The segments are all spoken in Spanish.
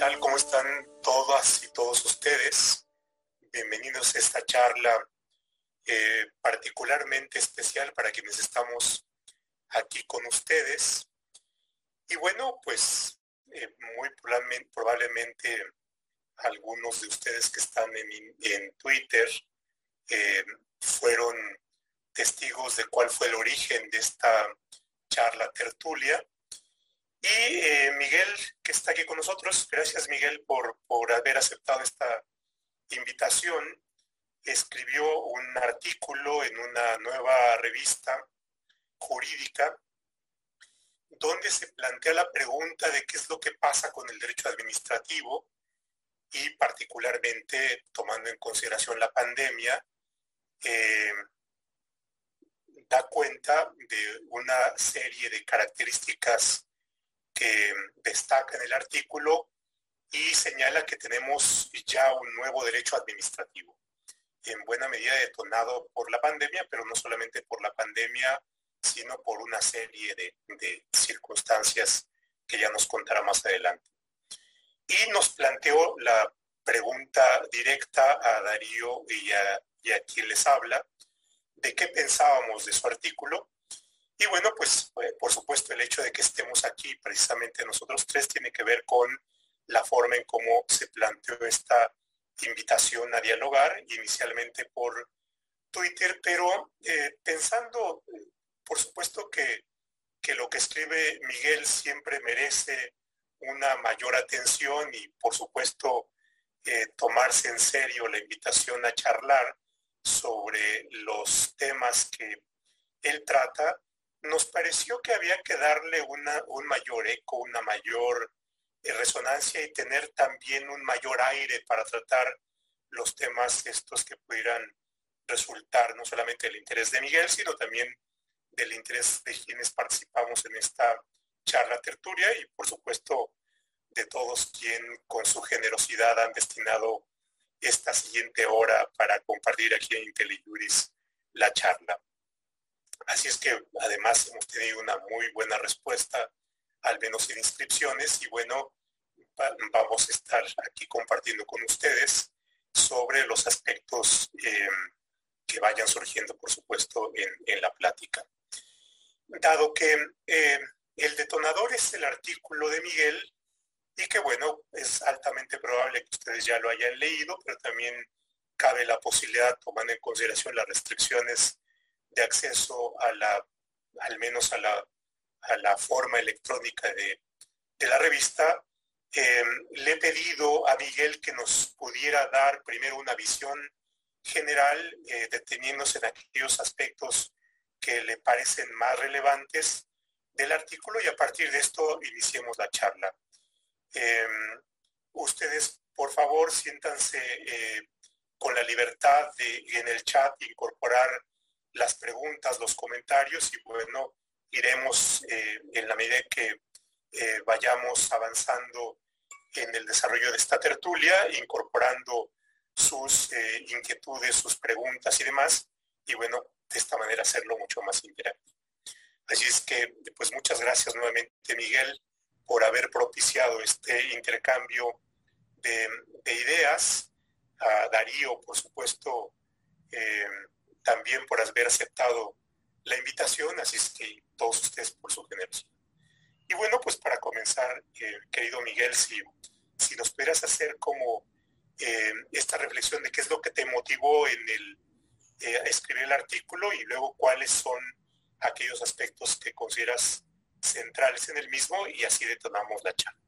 tal? ¿Cómo están todas y todos ustedes? Bienvenidos a esta charla eh, particularmente especial para quienes estamos aquí con ustedes. Y bueno, pues eh, muy probablemente, algunos de ustedes que están en, Twitter eh, fueron testigos de cuál fue el origen de esta charla tertulia. Y eh, Miguel, que está aquí con nosotros, gracias Miguel por, por haber aceptado esta invitación, escribió un artículo en una nueva revista jurídica donde se plantea la pregunta de qué es lo que pasa con el derecho administrativo y particularmente tomando en consideración la pandemia, eh, da cuenta de una serie de características destaca en el artículo y señala que tenemos ya un nuevo derecho administrativo, en buena medida detonado por la pandemia, pero no solamente por la pandemia, sino por una serie de, circunstancias que ya nos contará más adelante. Y nos planteó la pregunta directa a Darío y a, y a quien les habla, de qué pensábamos de su artículo y bueno, pues eh, por supuesto el hecho de que estemos aquí precisamente nosotros tres tiene que ver con la forma en cómo se planteó esta invitación a dialogar, inicialmente por Twitter, pero eh, pensando, por supuesto que, que lo que escribe Miguel siempre merece una mayor atención y por supuesto eh, tomarse en serio la invitación a charlar sobre los temas que él trata, nos pareció que había que darle una, un mayor eco, una mayor eh, resonancia y tener también un mayor aire para tratar los temas estos que pudieran resultar no solamente del interés de Miguel, sino también del interés de quienes participamos en esta charla tertulia y por supuesto de todos quien con su generosidad han destinado esta siguiente hora para compartir aquí en IntelliJuris la charla. Así es que además hemos tenido una muy buena respuesta, al menos en inscripciones, y bueno, vamos a estar aquí compartiendo con ustedes sobre los aspectos em, que vayan surgiendo, por supuesto, en, la plática. Dado que em, el detonador es el artículo de Miguel, y que bueno, es altamente probable que ustedes ya lo hayan leído, pero también cabe la posibilidad, tomando en consideración las restricciones de acceso a la, al menos a la, a la forma electrónica de, la revista, eh, le he pedido a Miguel que nos pudiera dar primero una visión general, eh, deteniéndose en aquellos aspectos que le parecen más relevantes del artículo y a partir de esto iniciemos la charla. Eh, ustedes, por favor, siéntanse con la libertad de en el chat incorporar las preguntas, los comentarios y bueno, iremos eh, en la medida que eh, vayamos avanzando en el desarrollo de esta tertulia, incorporando sus eh, inquietudes, sus preguntas y demás, y bueno, de esta manera hacerlo mucho más interactivo. Así es que, pues muchas gracias nuevamente, Miguel, por haber propiciado este intercambio de, de ideas. Darío, por supuesto, también por haber aceptado la invitación, que todos ustedes por su generosidad. Y bueno, pues para comenzar, eh, querido Miguel, si, si nos pudieras hacer como eh, esta reflexión de qué es lo que te motivó en el eh, escribir el artículo y luego cuáles son aquellos aspectos que consideras centrales en el mismo y así detonamos la charla.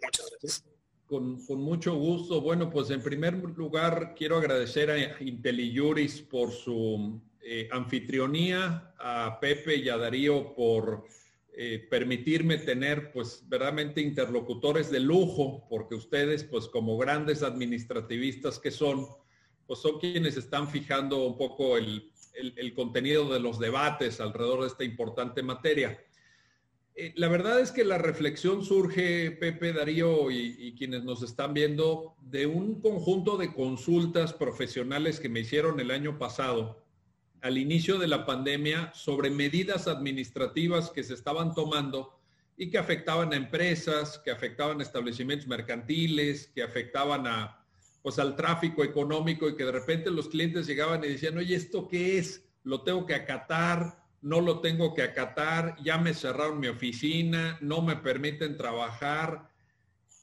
Muchas gracias. Con, mucho gusto. Bueno, pues en primer lugar quiero agradecer a IntelliJuris por su eh, anfitrionía, a Pepe y a Darío por eh, permitirme tener pues verdaderamente interlocutores de lujo, porque ustedes pues como grandes administrativistas que son, pues son quienes están fijando un poco el contenido de los debates alrededor de esta importante materia. Eh, la verdad es que la reflexión surge, Pepe, Darío y, quienes nos están viendo, de un conjunto de consultas profesionales que me hicieron el año pasado, al inicio de la pandemia, sobre medidas administrativas que se estaban tomando y que afectaban a empresas, que afectaban a establecimientos mercantiles, que afectaban a, pues, al tráfico económico y que de repente los clientes llegaban y decían, oye, ¿esto qué es? Lo tengo que acatar, no lo tengo que acatar, ya me cerraron mi oficina, no me permiten trabajar.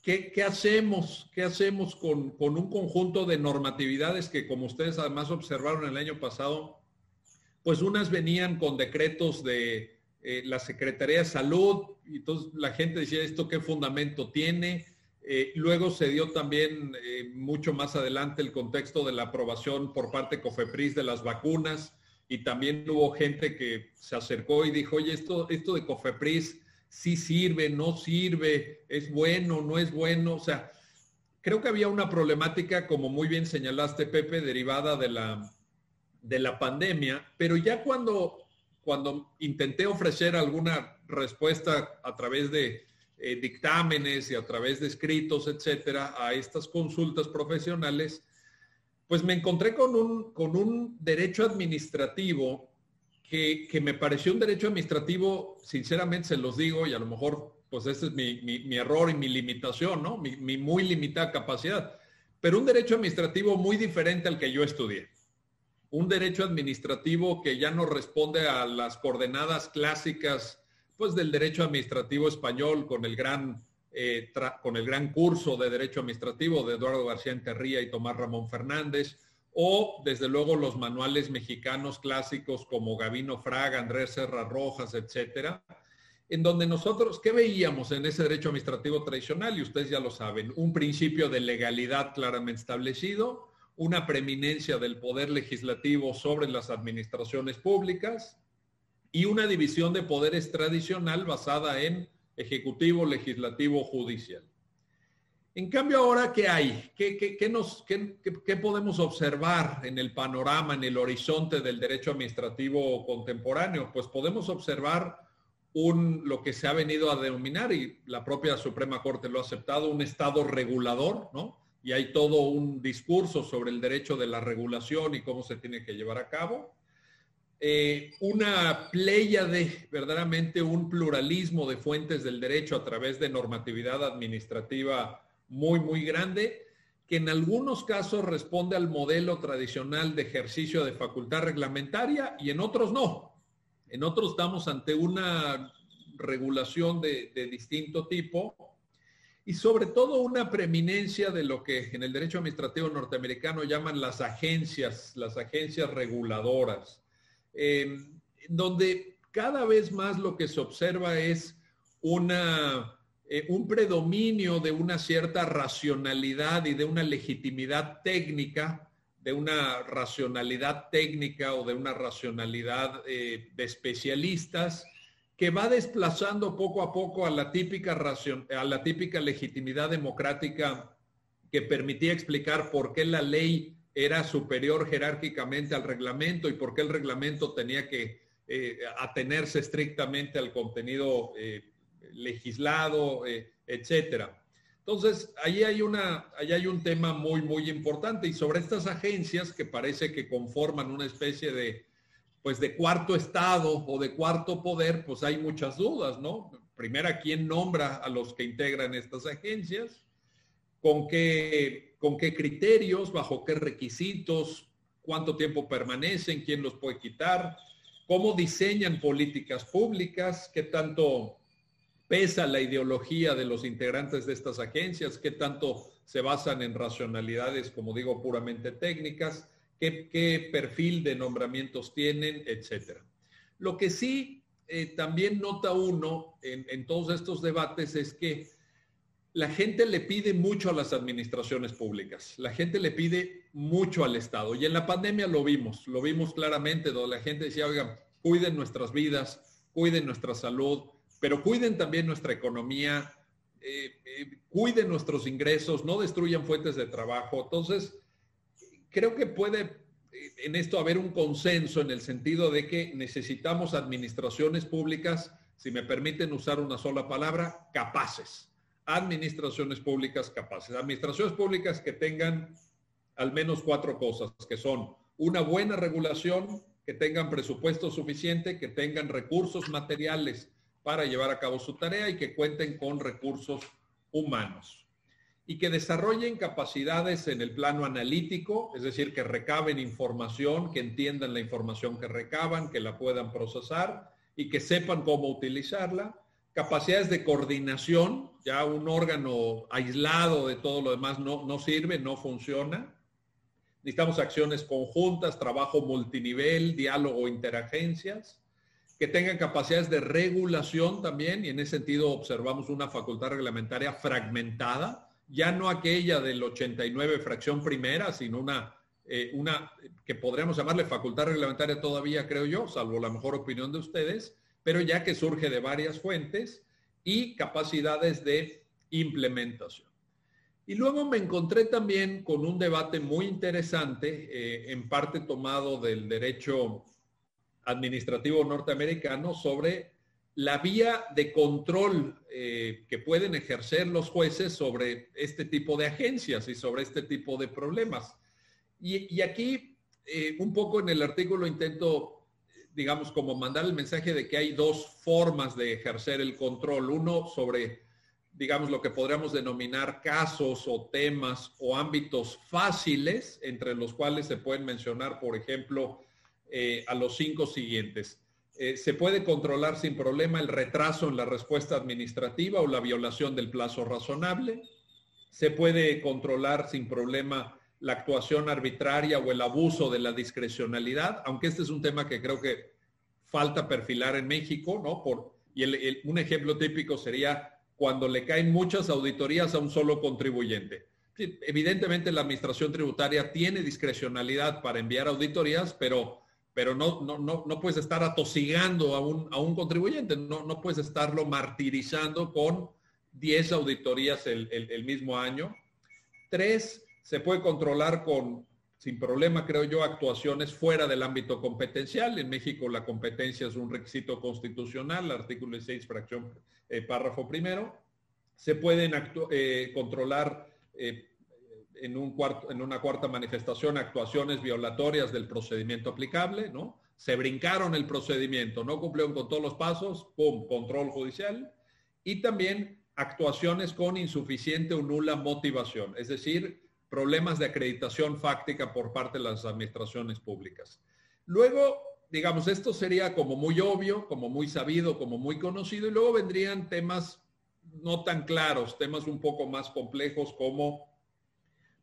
¿Qué, hacemos? ¿Qué hacemos con, con, un conjunto de normatividades que, como ustedes además observaron el año pasado, pues unas venían con decretos de eh, la Secretaría de Salud, y entonces la gente decía, ¿esto qué fundamento tiene? Eh, luego se dio también eh, mucho más adelante el contexto de la aprobación por parte COFEPRIS de las vacunas y también hubo gente que se acercó y dijo, oye, esto, esto de COFEPRIS sí sirve, no sirve, es bueno, no es bueno. O sea, creo que había una problemática, como muy bien señalaste, Pepe, derivada de la, de la pandemia, pero ya cuando cuando intenté ofrecer alguna respuesta a través de eh, dictámenes y a través de escritos, etcétera, a estas consultas profesionales, pues me encontré con un, con un derecho administrativo que, me pareció un derecho administrativo, sinceramente se los digo, y a lo mejor, pues ese es mi, error y mi limitación, ¿no? mi muy limitada capacidad, pero un derecho administrativo muy diferente al que yo estudié un derecho administrativo que ya no responde a las coordenadas clásicas pues del derecho administrativo español con el gran eh, con el gran curso de derecho administrativo de Eduardo García Enterría y Tomás Ramón Fernández o desde luego los manuales mexicanos clásicos como Gavino Fraga, Andrés Serra Rojas, etcétera, en donde nosotros, ¿qué veíamos en ese derecho administrativo tradicional? Y ustedes ya lo saben, un principio de legalidad claramente establecido, una preeminencia del poder legislativo sobre las administraciones públicas y una división de poderes tradicional basada en ejecutivo, legislativo, judicial. En cambio, ahora, ¿qué hay? ¿Qué, nos, qué, podemos observar en el panorama, en el horizonte del derecho administrativo contemporáneo? Pues podemos observar un, lo que se ha venido a denominar, y la propia Suprema Corte lo ha aceptado, un Estado regulador, ¿no? y hay todo un discurso sobre el derecho de la regulación y cómo se tiene que llevar a cabo. Eh, una playa de verdaderamente un pluralismo de fuentes del derecho a través de normatividad administrativa muy, muy grande, que en algunos casos responde al modelo tradicional de ejercicio de facultad reglamentaria y en otros no. En otros estamos ante una regulación de, de distinto tipo y sobre todo una preeminencia de lo que en el derecho administrativo norteamericano llaman las agencias, las agencias reguladoras, em, donde cada vez más lo que se observa es una, eh, un predominio de una cierta racionalidad y de una legitimidad técnica, de una racionalidad técnica o de una racionalidad eh, de especialistas que va desplazando poco a poco a la típica, a la típica legitimidad democrática que permitía explicar por qué la ley era superior jerárquicamente al reglamento y por qué el reglamento tenía que eh, atenerse estrictamente al contenido eh, legislado, eh, etcétera. Entonces, ahí hay, una, ahí hay un tema muy, muy importante y sobre estas agencias que parece que conforman una especie de pues de cuarto estado o de cuarto poder, pues hay muchas dudas, ¿no? Primero, ¿quién nombra a los que integran estas agencias? ¿Con qué, con qué criterios? ¿Bajo qué requisitos? ¿Cuánto tiempo permanecen? ¿Quién los puede quitar? ¿Cómo diseñan políticas públicas? ¿Qué tanto pesa la ideología de los integrantes de estas agencias? ¿Qué tanto se basan en racionalidades, como digo, puramente técnicas? qué, perfil de nombramientos tienen, etcétera. Lo que sí eh, también nota uno en, todos estos debates es que la gente le pide mucho a las administraciones públicas, la gente le pide mucho al Estado. Y en la pandemia lo vimos, lo vimos claramente, donde la gente decía, oigan, cuiden nuestras vidas, cuiden nuestra salud, pero cuiden también nuestra economía, eh, eh, cuiden nuestros ingresos, no destruyan fuentes de trabajo. Entonces, creo que puede eh, en esto haber un consenso en el sentido de que necesitamos administraciones públicas, si me permiten usar una sola palabra, capaces. Administraciones públicas capaces. Administraciones públicas que tengan al menos cuatro cosas, que son una buena regulación, que tengan presupuesto suficiente, que tengan recursos materiales para llevar a cabo su tarea y que cuenten con recursos humanos y que desarrollen capacidades en el plano analítico, es decir, que recaben información, que entiendan la información que recaban, que la puedan procesar y que sepan cómo utilizarla. Capacidades de coordinación, ya un órgano aislado de todo lo demás no, no sirve, no funciona. Necesitamos acciones conjuntas, trabajo multinivel, diálogo, interagencias, que tengan capacidades de regulación también, y en ese sentido observamos una facultad reglamentaria fragmentada, ya no aquella del 89 fracción primera, sino una, eh, una que podríamos llamarle facultad reglamentaria todavía, creo yo, salvo la mejor opinión de ustedes, pero ya que surge de varias fuentes y capacidades de implementación. Y luego me encontré también con un debate muy interesante, eh, en parte tomado del derecho administrativo norteamericano, sobre la vía de control eh, que pueden ejercer los jueces sobre este tipo de agencias y sobre este tipo de problemas. Y, aquí, eh, un poco en el artículo intento, digamos, como mandar el mensaje de que hay dos formas de ejercer el control. Uno sobre, digamos, lo que podríamos denominar casos o temas o ámbitos fáciles, entre los cuales se pueden mencionar, por ejemplo, eh, a los cinco siguientes eh, se puede controlar sin problema el retraso en la respuesta administrativa o la violación del plazo razonable. Se puede controlar sin problema la actuación arbitraria o el abuso de la discrecionalidad, aunque este es un tema que creo que falta perfilar en México, ¿no? Por, y un ejemplo típico sería cuando le caen muchas auditorías a un solo contribuyente. Evidentemente la administración tributaria tiene discrecionalidad para enviar auditorías, pero pero no, no, no, no puedes estar atosigando a un, a un contribuyente, no, no puedes estarlo martirizando con 10 auditorías el, el, mismo año. Tres, se puede controlar con, sin problema, creo yo, actuaciones fuera del ámbito competencial. En México la competencia es un requisito constitucional, artículo 6, fracción, eh, párrafo primero. Se pueden eh, controlar eh, en, un cuarto, en una cuarta manifestación actuaciones violatorias del procedimiento aplicable, ¿no? Se brincaron el procedimiento, no cumplieron con todos los pasos, ¡pum!, control judicial. Y también actuaciones con insuficiente o nula motivación, es decir, problemas de acreditación fáctica por parte de las administraciones públicas. Luego, digamos, esto sería como muy obvio, como muy sabido, como muy conocido, y luego vendrían temas no tan claros, temas un poco más complejos como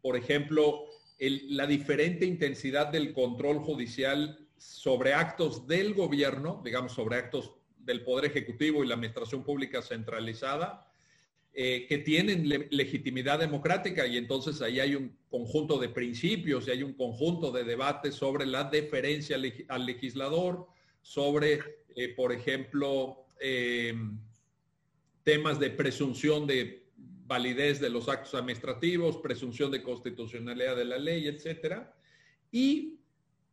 por ejemplo, la diferente intensidad del control judicial sobre actos del gobierno, digamos, sobre actos del Poder Ejecutivo y la Administración Pública centralizada, eh, que tienen legitimidad democrática y entonces ahí hay un conjunto de principios y hay un conjunto de debates sobre la deferencia al legislador, sobre, eh, por ejemplo, eh, temas de presunción de validez de los actos administrativos, presunción de constitucionalidad de la ley, etcétera. Y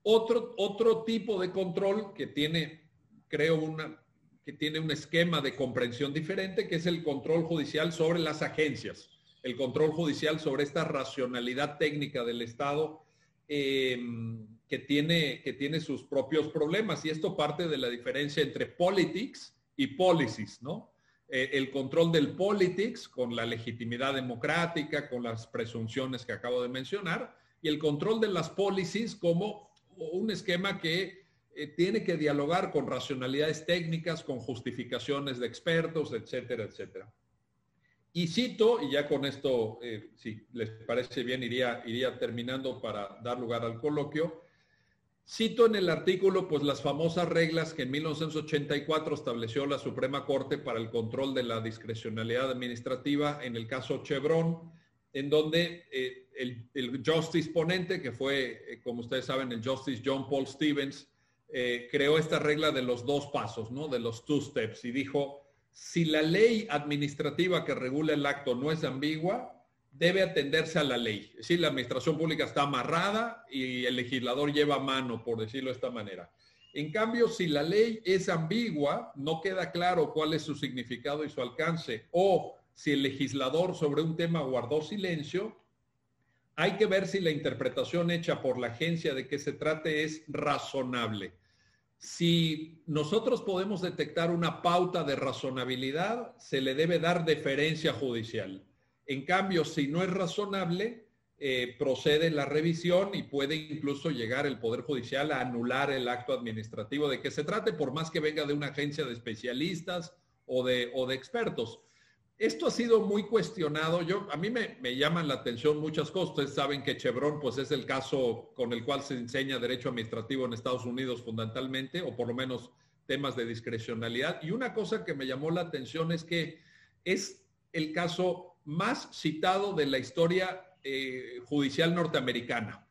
otro, otro tipo de control que tiene, creo, una, que tiene un esquema de comprensión diferente, que es el control judicial sobre las agencias, el control judicial sobre esta racionalidad técnica del Estado eh, que, tiene, que tiene sus propios problemas. Y esto parte de la diferencia entre politics y policies, ¿no? Eh, el control del politics con la legitimidad democrática, con las presunciones que acabo de mencionar, y el control de las policies como un esquema que eh, tiene que dialogar con racionalidades técnicas, con justificaciones de expertos, etcétera, etcétera. Y cito, y ya con esto, eh, si les parece bien, iría, iría terminando para dar lugar al coloquio, Cito en el artículo pues las famosas reglas que en 1984 estableció la Suprema Corte para el control de la discrecionalidad administrativa en el caso Chevron, en donde eh, el, justice ponente, que fue, como ustedes saben, el justice John Paul Stevens, eh, creó esta regla de los dos pasos, ¿no? De los two steps y dijo, si la ley administrativa que regula el acto no es ambigua, debe atenderse a la ley. Es decir, la administración pública está amarrada y el legislador lleva mano, por decirlo de esta manera. En cambio, si la ley es ambigua, no queda claro cuál es su significado y su alcance, o si el legislador sobre un tema guardó silencio, hay que ver si la interpretación hecha por la agencia de que se trate es razonable. Si nosotros podemos detectar una pauta de razonabilidad, se le debe dar deferencia judicial. En cambio, si no es razonable, eh, procede la revisión y puede incluso llegar el Poder Judicial a anular el acto administrativo de que se trate, por más que venga de una agencia de especialistas o de, o de expertos. Esto ha sido muy cuestionado. Yo, a mí me, llaman la atención muchas cosas. Ustedes saben que Chevron pues, es el caso con el cual se enseña derecho administrativo en Estados Unidos fundamentalmente, o por lo menos temas de discrecionalidad. Y una cosa que me llamó la atención es que es el caso más citado de la historia eh, judicial norteamericana.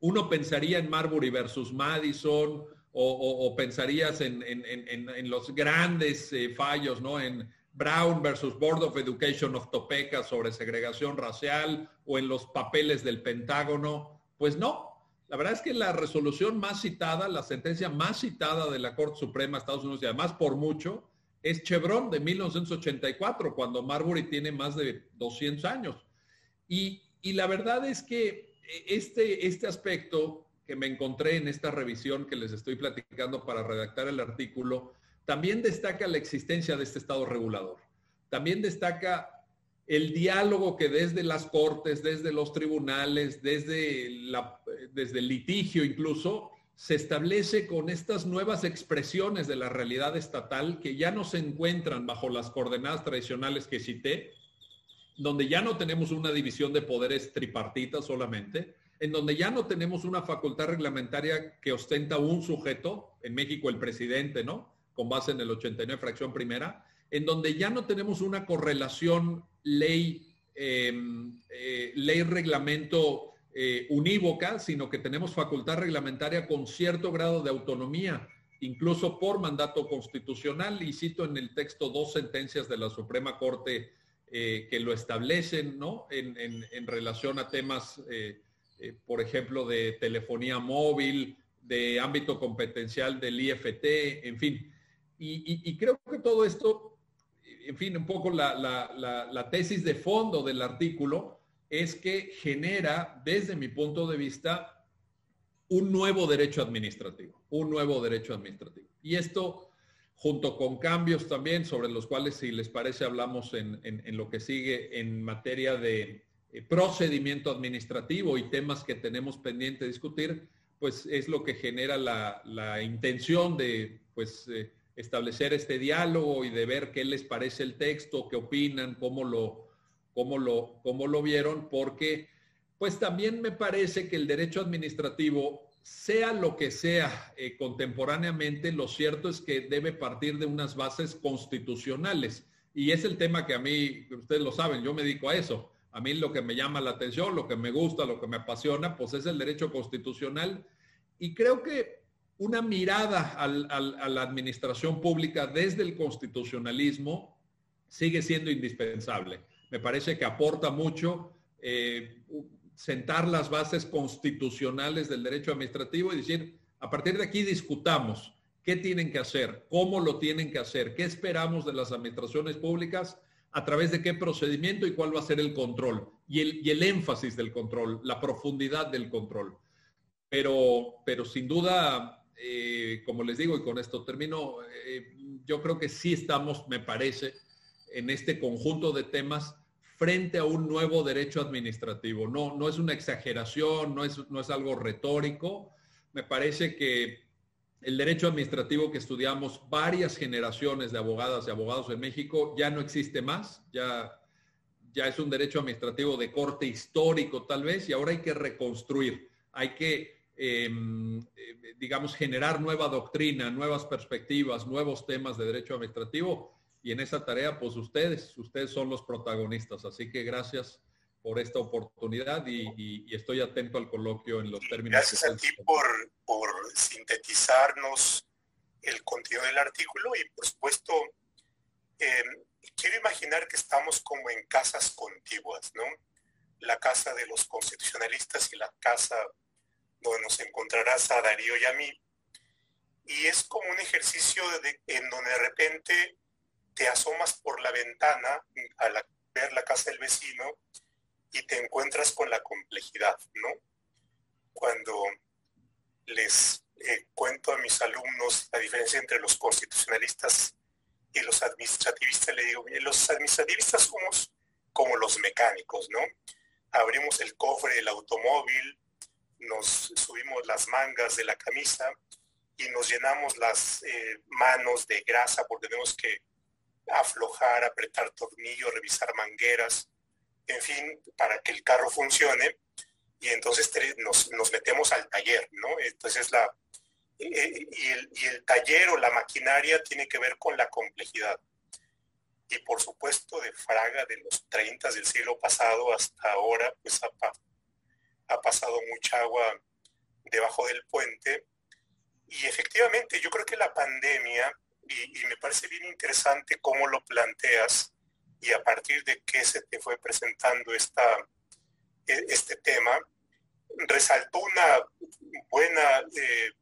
Uno pensaría en Marbury versus Madison o, pensarías en, los grandes eh, fallos, ¿no? En Brown versus Board of Education of Topeka sobre segregación racial o en los papeles del Pentágono. Pues no, la verdad es que la resolución más citada, la sentencia más citada de la Corte Suprema de Estados Unidos y además por mucho, es Chevron de 1984, cuando Marbury tiene más de 200 años. Y, y la verdad es que este, este aspecto que me encontré en esta revisión que les estoy platicando para redactar el artículo, también destaca la existencia de este Estado regulador. También destaca el diálogo que desde las cortes, desde los tribunales, desde, el litigio incluso, se establece con estas nuevas expresiones de la realidad estatal que ya no se encuentran bajo las coordenadas tradicionales que cité, donde ya no tenemos una división de poderes tripartita solamente, en donde ya no tenemos una facultad reglamentaria que ostenta un sujeto, en México el presidente, ¿no? Con base en el 89 fracción primera, en donde ya no tenemos una correlación ley, em, eh, ley reglamento eh, unívoca, sino que tenemos facultad reglamentaria con cierto grado de autonomía, incluso por mandato constitucional, y cito en el texto dos sentencias de la Suprema Corte eh, que lo establecen, ¿no? En, relación a temas, por ejemplo, de telefonía móvil, de ámbito competencial del IFT, en fin. Y, creo que todo esto, en fin, un poco la, tesis de fondo del artículo es que genera, desde mi punto de vista, un nuevo derecho administrativo, un nuevo derecho administrativo. Y esto junto con cambios también sobre los cuales, si les parece, hablamos en, lo que sigue en materia de eh, procedimiento administrativo y temas que tenemos pendiente de discutir, pues es lo que genera la, intención de pues, eh, establecer este diálogo y de ver qué les parece el texto, qué opinan, cómo lo, cómo lo, cómo lo vieron, porque pues también me parece que el derecho administrativo sea lo que sea eh, contemporáneamente, lo cierto es que debe partir de unas bases constitucionales. Y es el tema que a mí, ustedes lo saben, yo me dedico a eso. A mí lo que me llama la atención, lo que me gusta, lo que me apasiona, pues es el derecho constitucional. Y creo que una mirada a la administración pública desde el constitucionalismo sigue siendo indispensable. Me parece que aporta mucho. Eh, sentar las bases constitucionales del derecho administrativo y decir, a partir de aquí discutamos qué tienen que hacer, cómo lo tienen que hacer, qué esperamos de las administraciones públicas, a través de qué procedimiento y cuál va a ser el control y el, el énfasis del control, la profundidad del control. Pero, pero sin duda, eh, como les digo, y con esto termino, eh, yo creo que sí estamos, me parece, en este conjunto de temas frente a un nuevo derecho administrativo. No, no es una exageración, no es, no es algo retórico. Me parece que el derecho administrativo que estudiamos varias generaciones de abogadas y abogados en México ya no existe más, ya, ya es un derecho administrativo de corte histórico tal vez y ahora hay que reconstruir, hay que, eh, digamos, generar nueva doctrina, nuevas perspectivas, nuevos temas de derecho administrativo y en esa tarea, pues ustedes, ustedes son los protagonistas. Así que gracias por esta oportunidad y, estoy atento al coloquio en los términos. Gracias a ti por, por sintetizarnos el contenido del artículo y por supuesto em, quiero imaginar que estamos como en casas contiguas, ¿no? La casa de los constitucionalistas y la casa donde nos encontrarás a Darío y a mí. Y es como un ejercicio de, en donde de repente te asomas por la ventana a ver la casa del vecino y te encuentras con la complejidad, ¿no? Cuando les eh, cuento a mis alumnos la diferencia entre los constitucionalistas y los administrativistas. Le digo, los administrativistas somos como los mecánicos, ¿no? Abrimos el cofre del automóvil, nos subimos las mangas de la camisa y nos llenamos las eh, manos de grasa porque tenemos que aflojar, apretar tornillos, revisar mangueras, en fin, para que el carro funcione. Y entonces nos, metemos al taller, ¿no? Entonces la, eh, eh, y, el, el taller o la maquinaria tiene que ver con la complejidad. Y por supuesto, de Fraga de los 30 del siglo pasado hasta ahora, pues ha, ha pasado mucha agua debajo del puente. Y efectivamente, yo creo que la pandemia, y, me parece bien interesante cómo lo planteas, y a partir de qué se te fue presentando esta, e, este tema, resaltó una buena eh,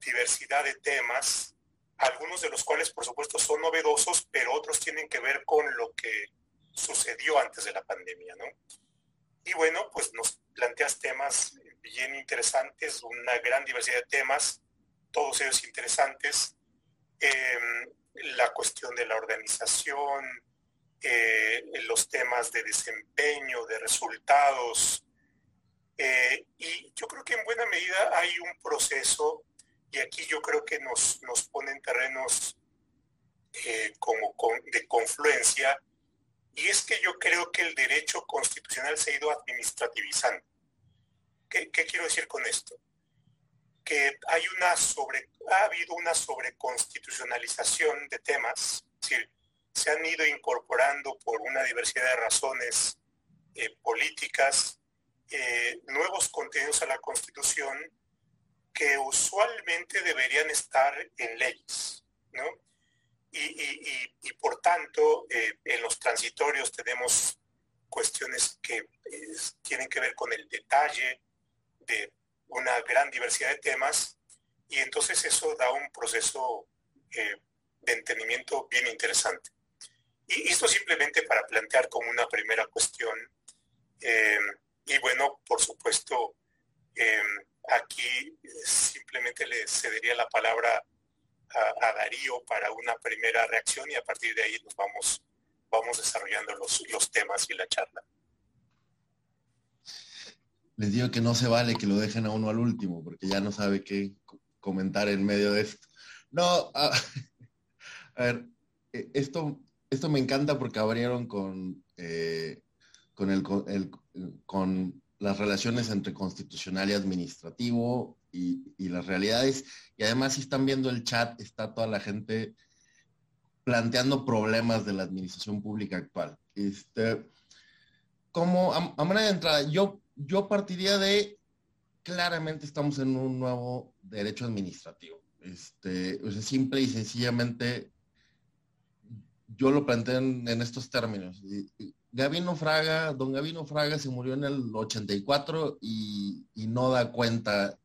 diversidad de temas, algunos de los cuales por supuesto son novedosos, pero otros tienen que ver con lo que sucedió antes de la pandemia, ¿no? Y bueno, pues nos planteas temas bien interesantes, una gran diversidad de temas, todos ellos interesantes. Em, la cuestión de la organización, eh, los temas de desempeño, de resultados. Eh, y yo creo que en buena medida hay un proceso, y aquí yo creo que nos, nos pone en terrenos eh, como de confluencia, y es que yo creo que el derecho constitucional se ha ido administrativizando. ¿Qué, quiero decir con esto? Que hay una ha habido una sobreconstitucionalización de temas, se han ido incorporando por una diversidad de razones eh, políticas eh, nuevos contenidos a la Constitución que usualmente deberían estar en leyes, ¿no? y, por tanto eh, en los transitorios tenemos cuestiones que tienen que ver con el detalle de una gran diversidad de temas y entonces eso da un proceso eh, de entendimiento bien interesante. Y esto simplemente para plantear como una primera cuestión. Eh, y bueno, por supuesto, aquí simplemente le cedería la palabra a, Darío para una primera reacción y a partir de ahí nos vamos, vamos desarrollando los, los temas y la charla. Les digo que no se vale que lo dejen a uno al último, porque ya no sabe qué comentar en medio de esto. No, a, ver, eh, esto, esto me encanta porque abrieron con, eh, con, el, con las relaciones entre constitucional y administrativo y, las realidades. Y además, si están viendo el chat, está toda la gente planteando problemas de la administración pública actual. Este, como a, manera de entrada, yo, yo partiría de, claramente estamos en un nuevo derecho administrativo. Este, o sea, simple y sencillamente, yo lo planteo en, estos términos. Gavino Fraga, don Gavino Fraga se murió en el 84 y, y no da cuenta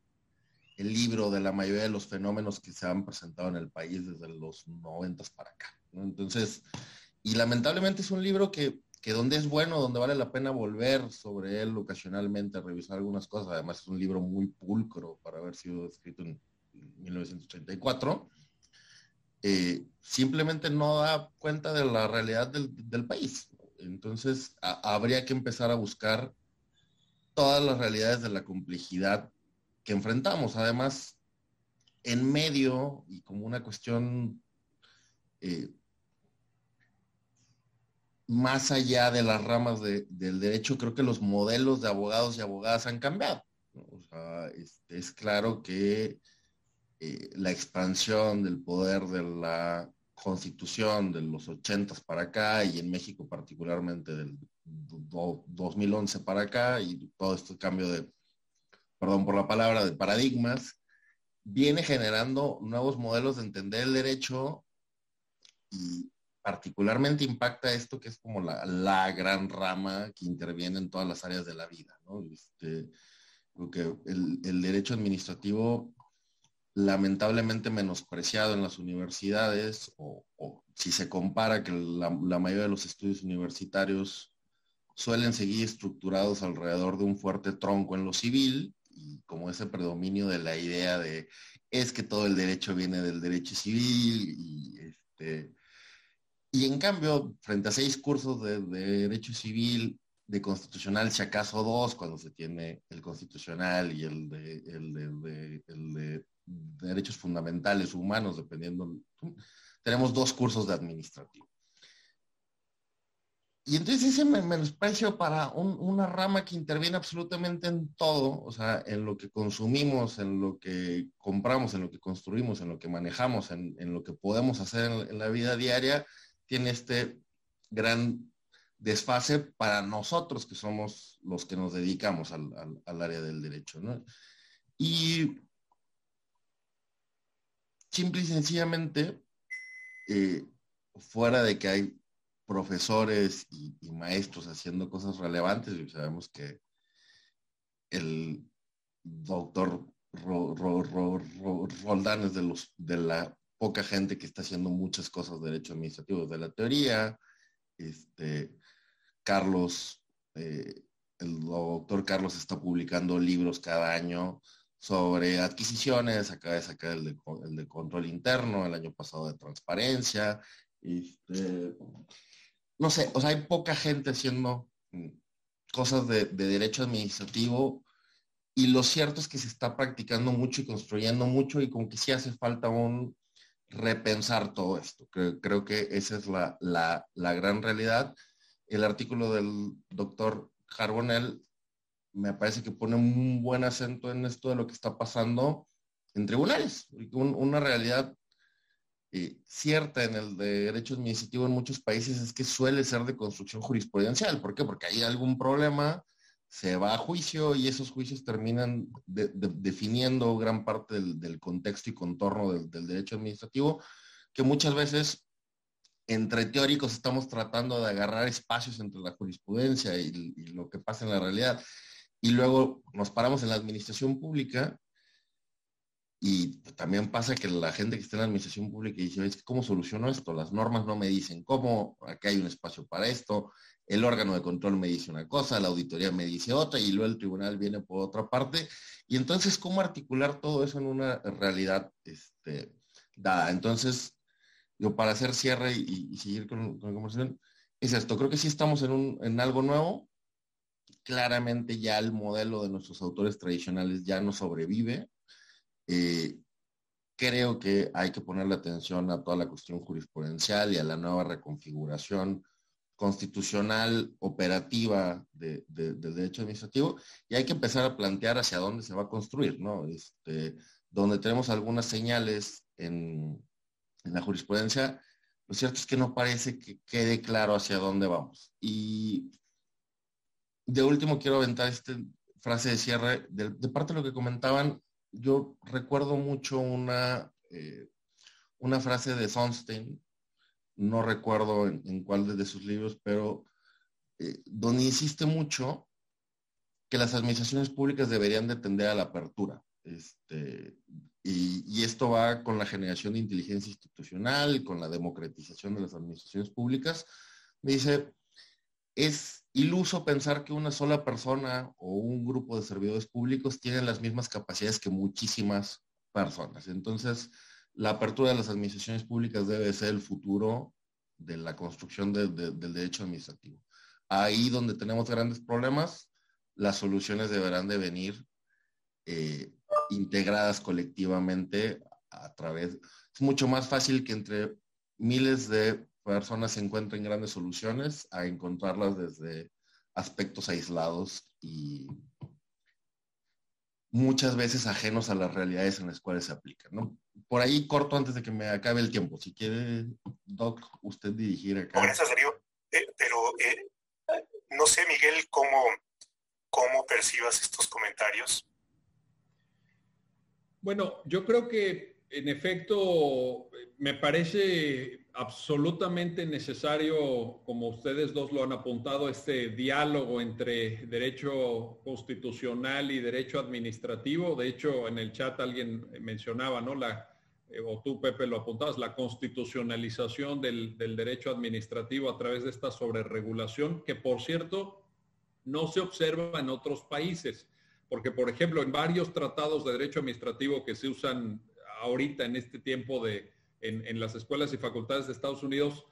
el libro de la mayoría de los fenómenos que se han presentado en el país desde los 90 para acá. Entonces, y lamentablemente es un libro que, que donde es bueno, donde vale la pena volver sobre él ocasionalmente, a revisar algunas cosas. Además es un libro muy pulcro para haber sido escrito en 1984. Eh, simplemente no da cuenta de la realidad del, país. Entonces, habría que empezar a buscar todas las realidades de la complejidad que enfrentamos. Además, en medio y como una cuestión eh, más allá de las ramas del derecho, creo que los modelos de abogados y abogadas han cambiado. O sea, es, claro que eh, la expansión del poder de la constitución de los ochentas para acá y en México particularmente del 2011 para acá y todo este cambio de perdón por la palabra, de paradigmas, viene generando nuevos modelos de entender el derecho y particularmente impacta esto que es como la, gran rama que interviene en todas las áreas de la vida. ¿no? Este, porque el, derecho administrativo lamentablemente menospreciado en las universidades o, si se compara que la, la, mayoría de los estudios universitarios suelen seguir estructurados alrededor de un fuerte tronco en lo civil y como ese predominio de la idea de es que todo el derecho viene del derecho civil y este y en cambio, frente a seis cursos de, derecho civil, de constitucional, si acaso dos, cuando se tiene el constitucional y el de, el de derechos fundamentales humanos, dependiendo, tenemos dos cursos de administrativo. Y entonces ese menosprecio para una rama que interviene absolutamente en todo, o sea, en lo que consumimos, en lo que compramos, en lo que construimos, en lo que manejamos, en, lo que podemos hacer en, la vida diaria, tiene este gran desfase para nosotros que somos los que nos dedicamos al, área del derecho. ¿no? Y simple y sencillamente, eh, fuera de que hay profesores y, maestros haciendo cosas relevantes. Sabemos que el doctor Roldán es de, los, de la poca gente que está haciendo muchas cosas de derecho administrativo de la teoría. Este, Carlos, eh, el doctor Carlos está publicando libros cada año sobre adquisiciones, acaba de sacar el de, de control interno, el año pasado de transparencia. Este, no sé, o sea, hay poca gente haciendo mm, cosas de, derecho administrativo y lo cierto es que se está practicando mucho y construyendo mucho y como que sí hace falta un repensar todo esto. Creo, creo que esa es la, la, gran realidad. El artículo del doctor Carbonell me parece que pone un buen acento en esto de lo que está pasando en tribunales, una realidad eh, cierta en el derecho administrativo en muchos países es que suele ser de construcción jurisprudencial. ¿Por qué? Porque hay algún problema, se va a juicio y esos juicios terminan definiendo gran parte del, contexto y contorno del, derecho administrativo, que muchas veces entre teóricos estamos tratando de agarrar espacios entre la jurisprudencia y, lo que pasa en la realidad. Y luego nos paramos en la administración pública y también pasa que la gente que está en la administración pública dice, ¿cómo soluciono esto? Las normas no me dicen cómo, aquí hay un espacio para esto, el órgano de control me dice una cosa, la auditoría me dice otra y luego el tribunal viene por otra parte. Y entonces, ¿cómo articular todo eso en una realidad este, dada? Entonces, yo para hacer cierre y, seguir con, la conversación, es esto, creo que sí estamos en, un, en algo nuevo. Claramente ya el modelo de nuestros autores tradicionales ya no sobrevive, eh, creo que hay que ponerle atención a toda la cuestión jurisprudencial y a la nueva reconfiguración constitucional operativa del derecho administrativo y hay que empezar a plantear hacia dónde se va a construir, ¿no? Este, donde tenemos algunas señales en, en la jurisprudencia, lo cierto es que no parece que quede claro hacia dónde vamos. Y de último quiero aventar esta frase de cierre de, de parte de lo que comentaban yo recuerdo mucho una, eh, una frase de Sonstein, no recuerdo en, cuál de sus libros, pero eh, donde insiste mucho que las administraciones públicas deberían de tender a la apertura. Este, y, y, esto va con la generación de inteligencia institucional, con la democratización de las administraciones públicas. Dice, es iluso pensar que una sola persona o un grupo de servidores públicos tienen las mismas capacidades que muchísimas personas. Entonces, la apertura de las administraciones públicas debe ser el futuro de la construcción del derecho administrativo. Ahí donde tenemos grandes problemas, las soluciones deberán de venir eh, integradas colectivamente a través. Es mucho más fácil que entre miles de personas se encuentren grandes soluciones a encontrarlas desde aspectos aislados y muchas veces ajenos a las realidades en las cuales se aplican. ¿no? Por ahí corto antes de que me acabe el tiempo. Si quiere, Doc, usted dirigir acá. Gracias, Darío. Eh, pero eh, no sé, Miguel, cómo, cómo percibas estos comentarios. Bueno, yo creo que en efecto me parece absolutamente necesario, como ustedes dos lo han apuntado, este diálogo entre derecho constitucional y derecho administrativo. De hecho, en el chat alguien mencionaba, ¿no? La, eh, o tú, Pepe, lo apuntabas, la constitucionalización del, del derecho administrativo a través de esta sobreregulación, que por cierto, no se observa en otros países. Porque, por ejemplo, en varios tratados de derecho administrativo que se usan ahorita en este tiempo de, en, las escuelas y facultades de Estados Unidos,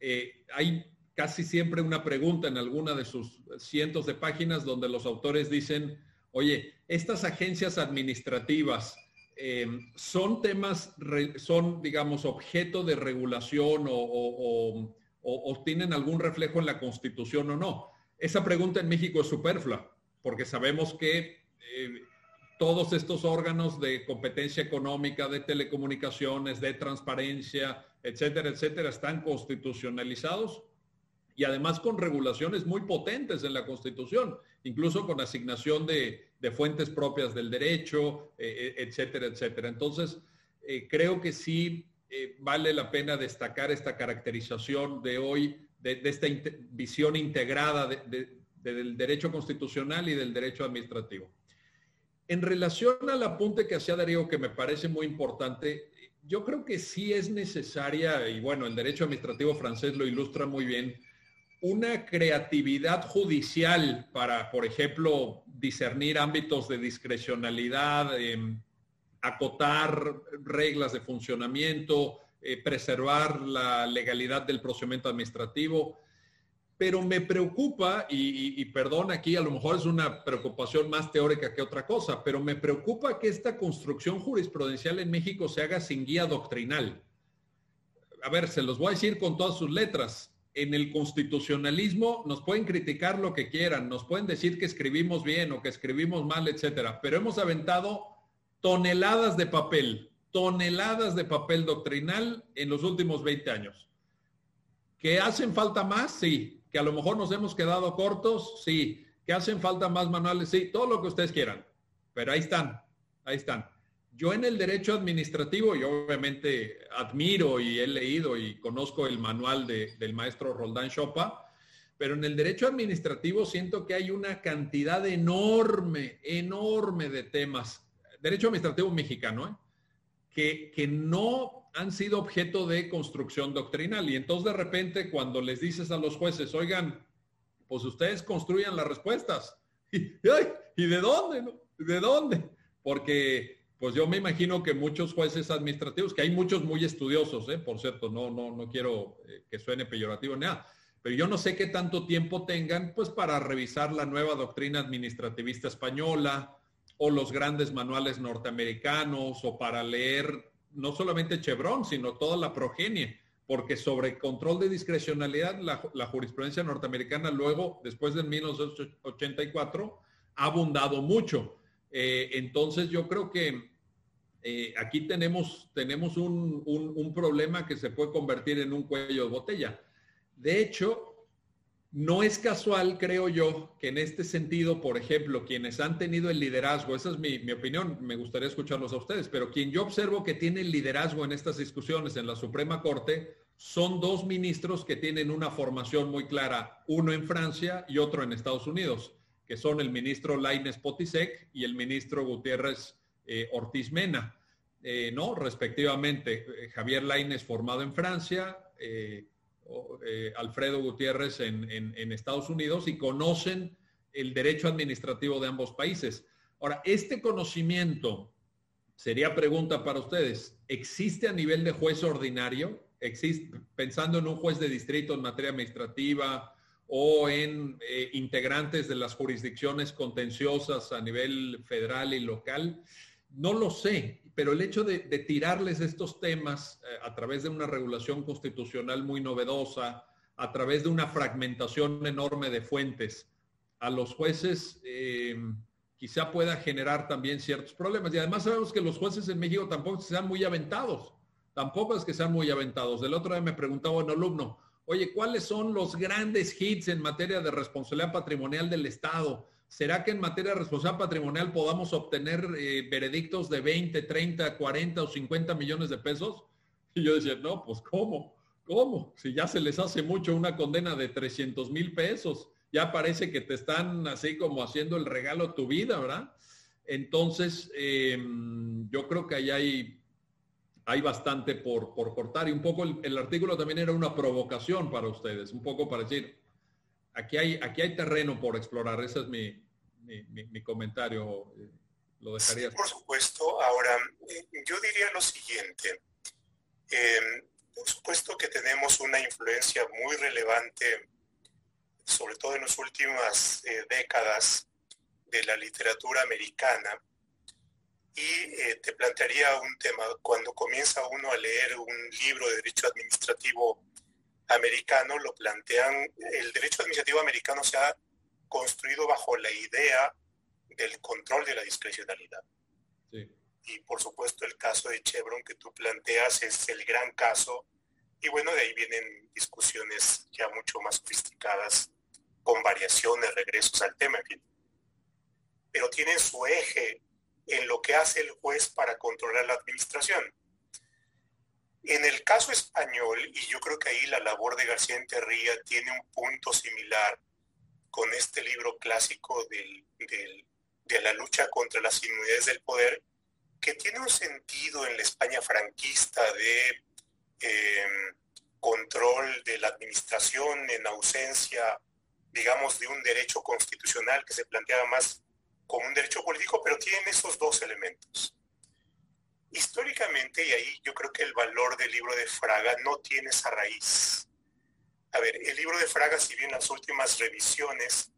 eh, hay casi siempre una pregunta en alguna de sus cientos de páginas donde los autores dicen, oye, estas agencias administrativas eh, son temas, son, digamos, objeto de regulación o, tienen algún reflejo en la Constitución o no. Esa pregunta en México es superflua, porque sabemos que eh, todos estos órganos de competencia económica, de telecomunicaciones, de transparencia, etcétera, etcétera, están constitucionalizados y además con regulaciones muy potentes en la Constitución, incluso con asignación de, fuentes propias del derecho, eh, eh, etcétera, etcétera. Entonces, eh, creo que sí vale la pena destacar esta caracterización de hoy, de, esta visión integrada del derecho constitucional y del derecho administrativo. En relación al apunte que hacía Darío, que me parece muy importante, yo creo que sí es necesaria, y bueno, el derecho administrativo francés lo ilustra muy bien, una creatividad judicial para, por ejemplo, discernir ámbitos de discrecionalidad, em, acotar reglas de funcionamiento, eh, preservar la legalidad del procedimiento administrativo pero me preocupa, y, perdón aquí, a lo mejor es una preocupación más teórica que otra cosa, pero me preocupa que esta construcción jurisprudencial en México se haga sin guía doctrinal. A ver, se los voy a decir con todas sus letras. En el constitucionalismo nos pueden criticar lo que quieran, nos pueden decir que escribimos bien o que escribimos mal, etcétera, pero hemos aventado toneladas de papel, toneladas de papel doctrinal en los últimos 20 años. ¿Que hacen falta más? Sí, que a lo mejor nos hemos quedado cortos, sí, que hacen falta más manuales, sí, todo lo que ustedes quieran, pero ahí están, ahí están. Yo en el derecho administrativo, y obviamente admiro y he leído y conozco el manual del maestro Roldán Chopa, pero en el derecho administrativo siento que hay una cantidad enorme, enorme de temas, derecho administrativo mexicano, ¿eh? que, que no han sido objeto de construcción doctrinal. Y entonces de repente cuando les dices a los jueces, oigan, pues ustedes construyan las respuestas. ¿Y, de dónde? ¿De dónde? Porque pues yo me imagino que muchos jueces administrativos, que hay muchos muy estudiosos, ¿eh? por cierto, no, no, no quiero eh, que suene peyorativo ni nada, pero yo no sé qué tanto tiempo tengan pues para revisar la nueva doctrina administrativista española o los grandes manuales norteamericanos o para leer no solamente Chevron, sino toda la progenie, porque sobre control de discrecionalidad, la, jurisprudencia norteamericana luego, después de 1984, ha abundado mucho. Eh, entonces yo creo que eh, aquí tenemos, tenemos un, un problema que se puede convertir en un cuello de botella. De hecho, no es casual, creo yo, que en este sentido, por ejemplo, quienes han tenido el liderazgo, esa es mi, opinión, me gustaría escucharlos a ustedes, pero quien yo observo que tiene el liderazgo en estas discusiones en la Suprema Corte son dos ministros que tienen una formación muy clara, uno en Francia y otro en Estados Unidos, que son el ministro Laines Potisek y el ministro Gutiérrez eh, Ortiz Mena, eh, ¿no? Respectivamente, eh, Javier Laines formado en Francia, Alfredo Gutiérrez en, Estados Unidos y conocen el derecho administrativo de ambos países. Ahora, este conocimiento, sería pregunta para ustedes, ¿existe a nivel de juez ordinario? ¿Existe, pensando en un juez de distrito en materia administrativa o en eh, integrantes de las jurisdicciones contenciosas a nivel federal y local? No lo sé, pero el hecho de, tirarles estos temas eh, a través de una regulación constitucional muy novedosa, a través de una fragmentación enorme de fuentes, a los jueces eh, quizá pueda generar también ciertos problemas. Y además sabemos que los jueces en México tampoco sean muy aventados, tampoco es que sean muy aventados. Del otro día me preguntaba un alumno, oye, ¿cuáles son los grandes hits en materia de responsabilidad patrimonial del Estado? ¿Será que en materia de responsabilidad patrimonial podamos obtener eh, veredictos de 20, 30, 40 o 50 millones de pesos? Y yo decía, no, pues ¿cómo? ¿Cómo? Si ya se les hace mucho una condena de 300 mil pesos, ya parece que te están así como haciendo el regalo tu vida, ¿verdad? Entonces, em, yo creo que ahí hay, hay bastante por, por cortar y un poco el, el artículo también era una provocación para ustedes, un poco para decir, aquí hay, aquí hay terreno por explorar. Ese es mi, mi, comentario, lo dejaría. por supuesto. Ahora, eh, yo diría lo siguiente. Em, por supuesto que tenemos una influencia muy relevante, sobre todo en las últimas eh, décadas, de la literatura americana. Y eh, te plantearía un tema, cuando comienza uno a leer un libro de derecho administrativo americano, lo plantean, el derecho administrativo americano se ha construido bajo la idea del control de la discrecionalidad. Y por supuesto el caso de Chevron que tú planteas es el gran caso. Y bueno, de ahí vienen discusiones ya mucho más sofisticadas, con variaciones, regresos al tema, en fin. Pero tienen su eje en lo que hace el juez para controlar la administración. En el caso español, y yo creo que ahí la labor de García Enterría tiene un punto similar con este libro clásico de la lucha contra las inmunidades del poder, que tiene un sentido en la España franquista de em, control de la administración en ausencia, digamos, de un derecho constitucional que se planteaba más como un derecho político, pero tienen esos dos elementos. Históricamente, y ahí yo creo que el valor del libro de Fraga no tiene esa raíz. A ver, el libro de Fraga, si bien las últimas revisiones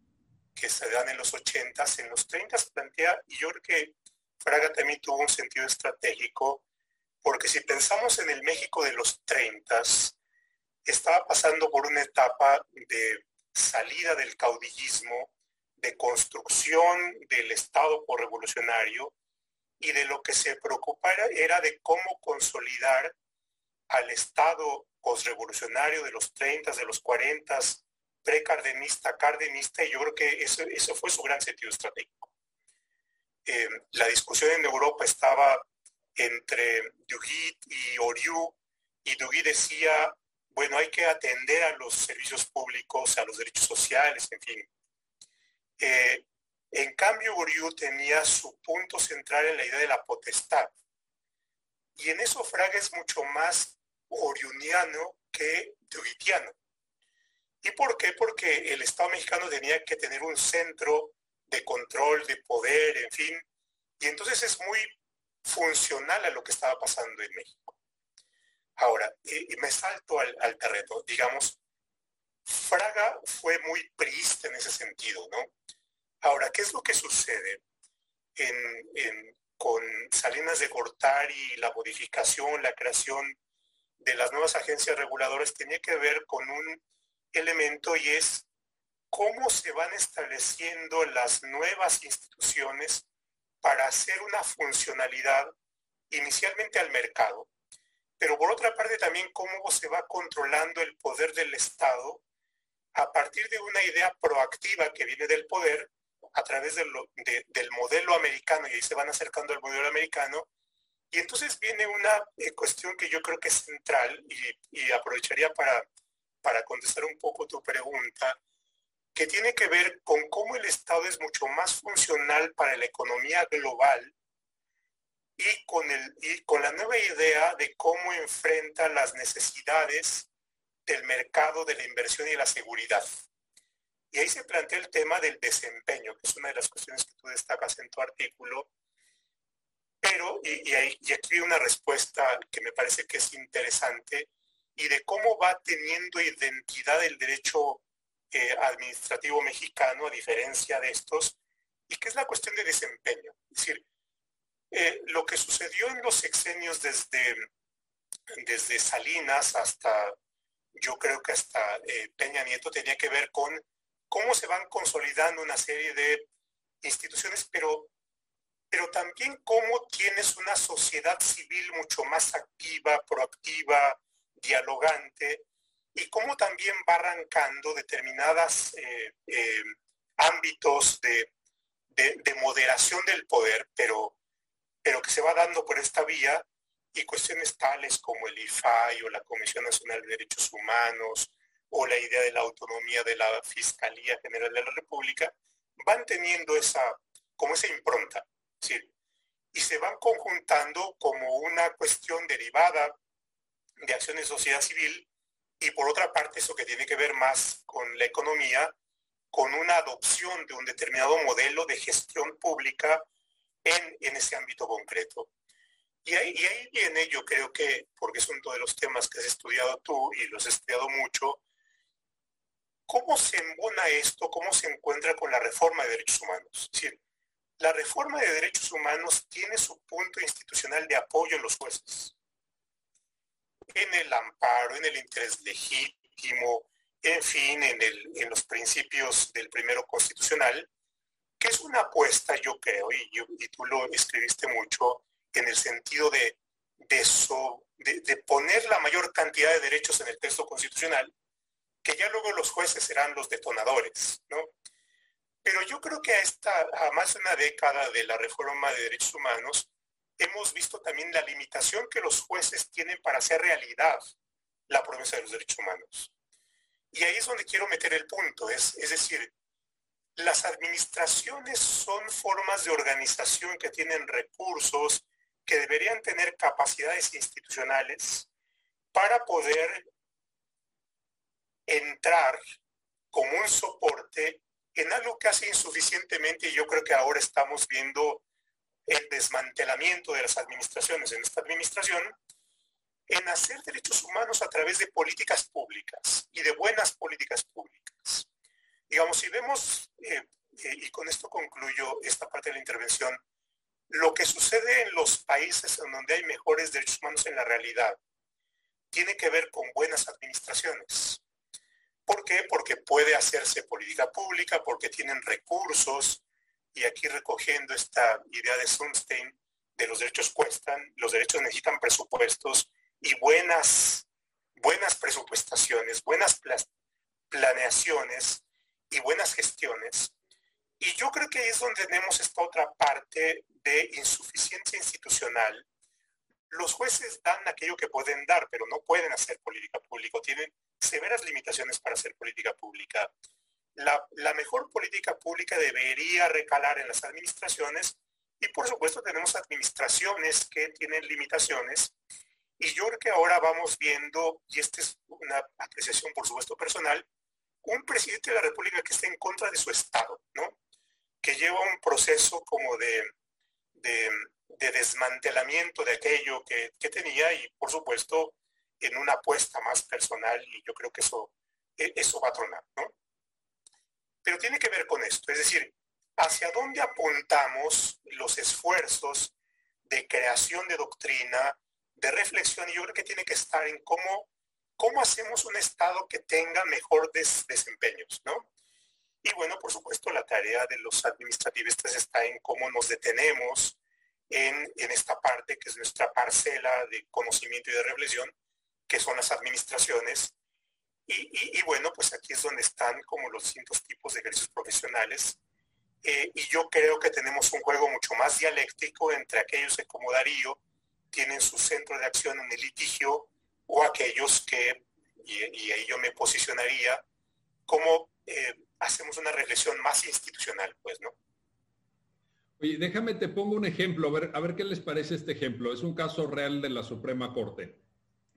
que se dan en los 80, en los 30 plantea, y yo creo que Fraga también tuvo un sentido estratégico, porque si pensamos en el México de los 30, estaba pasando por una etapa de salida del caudillismo, de construcción del Estado por revolucionario, y de lo que se preocupara era de cómo consolidar al Estado posrevolucionario de los 30, de los 40, precardenista, cardenista, y yo creo que eso, eso fue su gran sentido estratégico. Eh, la discusión en Europa estaba entre Duguid y Oriu, y Duguid decía, bueno, hay que atender a los servicios públicos, a los derechos sociales, en fin. Eh, en cambio, Oriu tenía su punto central en la idea de la potestad. Y en eso Fraga es mucho más oriuniano que duguitiano. ¿Y por qué? Porque el Estado mexicano tenía que tener un centro de control, de poder, en fin. Y entonces es muy funcional a lo que estaba pasando en México. Ahora, y, me salto al, al, terreno, digamos, Fraga fue muy priista en ese sentido, ¿no? Ahora, ¿qué es lo que sucede con Salinas de Gortari, la modificación, la creación de las nuevas agencias reguladoras? Tenía que ver con un elemento y es cómo se van estableciendo las nuevas instituciones para hacer una funcionalidad inicialmente al mercado, pero por otra parte también cómo se va controlando el poder del Estado a partir de una idea proactiva que viene del poder a través del modelo americano, y ahí se van acercando al modelo americano, y entonces viene una eh, cuestión que yo creo que es central, y, aprovecharía para, para contestar un poco tu pregunta, que tiene que ver con cómo el Estado es mucho más funcional para la economía global y con, el, y con la nueva idea de cómo enfrenta las necesidades del mercado de la inversión y la seguridad. Y ahí se plantea el tema del desempeño, que es una de las cuestiones que tú destacas en tu artículo. Pero, y, aquí hay una respuesta que me parece que es interesante, y de cómo va teniendo identidad el derecho eh, administrativo mexicano, a diferencia de estos, y que es la cuestión de desempeño. Es decir, eh, lo que sucedió en los sexenios desde, desde Salinas hasta, yo creo que hasta eh, Peña Nieto, tenía que ver con cómo se van consolidando una serie de instituciones, pero, pero también cómo tienes una sociedad civil mucho más activa, proactiva, dialogante, y cómo también va arrancando determinados eh, eh, ámbitos de, moderación del poder, pero, pero que se va dando por esta vía y cuestiones tales como el IFAI o la Comisión Nacional de Derechos Humanos, o la idea de la autonomía de la Fiscalía General de la República, van teniendo esa, como esa impronta, y se van conjuntando como una cuestión derivada de acciones de sociedad civil y por otra parte eso que tiene que ver más con la economía, con una adopción de un determinado modelo de gestión pública en, en ese ámbito concreto. Y ahí, y ahí viene, yo creo que, porque es uno de los temas que has estudiado tú y los has estudiado mucho, ¿cómo se embona esto? ¿Cómo se encuentra con la reforma de derechos humanos? Es decir, la reforma de derechos humanos tiene su punto institucional de apoyo en los jueces, en el amparo, en el interés legítimo, en fin, en, los principios del primero constitucional, que es una apuesta, yo creo, y, tú lo escribiste mucho, en el sentido de, poner la mayor cantidad de derechos en el texto constitucional, que ya luego los jueces serán los detonadores, ¿no? Pero yo creo que a, esta, a más de una década de la reforma de derechos humanos, hemos visto también la limitación que los jueces tienen para hacer realidad la promesa de los derechos humanos. Y ahí es donde quiero meter el punto, es, es decir, las administraciones son formas de organización que tienen recursos, que deberían tener capacidades institucionales para poder entrar como un soporte en algo hace insuficientemente, y yo creo que ahora estamos viendo el desmantelamiento de las administraciones en esta administración, en hacer derechos humanos a través de políticas públicas y de buenas políticas públicas. Digamos, si vemos, eh, eh, y con esto concluyo esta parte de la intervención, lo que sucede en los países en donde hay mejores derechos humanos en la realidad tiene que ver con buenas administraciones. ¿Por qué? Porque puede hacerse política pública, porque tienen recursos, y aquí recogiendo esta idea de Sunstein, de los derechos cuestan, los derechos necesitan presupuestos y buenas, buenas presupuestaciones, buenas planeaciones y buenas gestiones y yo creo que ahí es donde tenemos esta otra parte de insuficiencia institucional. Los jueces dan aquello que pueden dar, pero no pueden hacer política pública, tienen severas limitaciones para hacer política pública. La, mejor política pública debería recalar en las administraciones y por supuesto tenemos administraciones que tienen limitaciones y yo creo que ahora vamos viendo, y esta es una apreciación por supuesto personal, un presidente de la República que está en contra de su Estado, ¿no? que lleva un proceso como de, de, desmantelamiento de aquello que, tenía y por supuesto en una apuesta más personal y yo creo que eso, e, eso va a tronar, ¿no? Pero tiene que ver con esto, es decir, hacia dónde apuntamos los esfuerzos de creación de doctrina, de reflexión, y yo creo que tiene que estar en cómo, cómo hacemos un Estado que tenga mejores desempeños, ¿no? Y bueno, por supuesto, la tarea de los administrativistas está en cómo nos detenemos en, esta parte que es nuestra parcela de conocimiento y de reflexión, que son las administraciones. Y, bueno, pues aquí es donde están como los distintos tipos de ejercicios profesionales. Eh, y yo creo que tenemos un juego mucho más dialéctico entre aquellos que como Darío tienen su centro de acción en el litigio o aquellos que, y, ahí yo me posicionaría, como eh, hacemos una reflexión más institucional, pues, ¿no? Déjame, te pongo un ejemplo, a ver, qué les parece este ejemplo. Es un caso real de la Suprema Corte.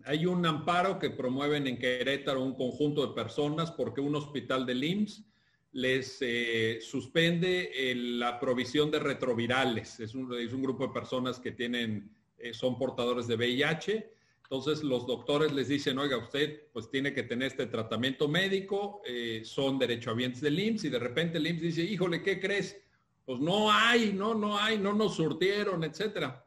Hay un amparo que promueven en Querétaro un conjunto de personas porque un hospital de IMSS les eh, suspende la provisión de retrovirales. Es un, es un, grupo de personas que tienen, eh, son portadores de VIH entonces los doctores les dicen, oiga, usted pues tiene que tener este tratamiento médico, eh, son derechohabientes del IMSS y de repente el IMSS dice, híjole, ¿qué crees? Pues no hay, no, no hay, no nos surtieron, etcétera.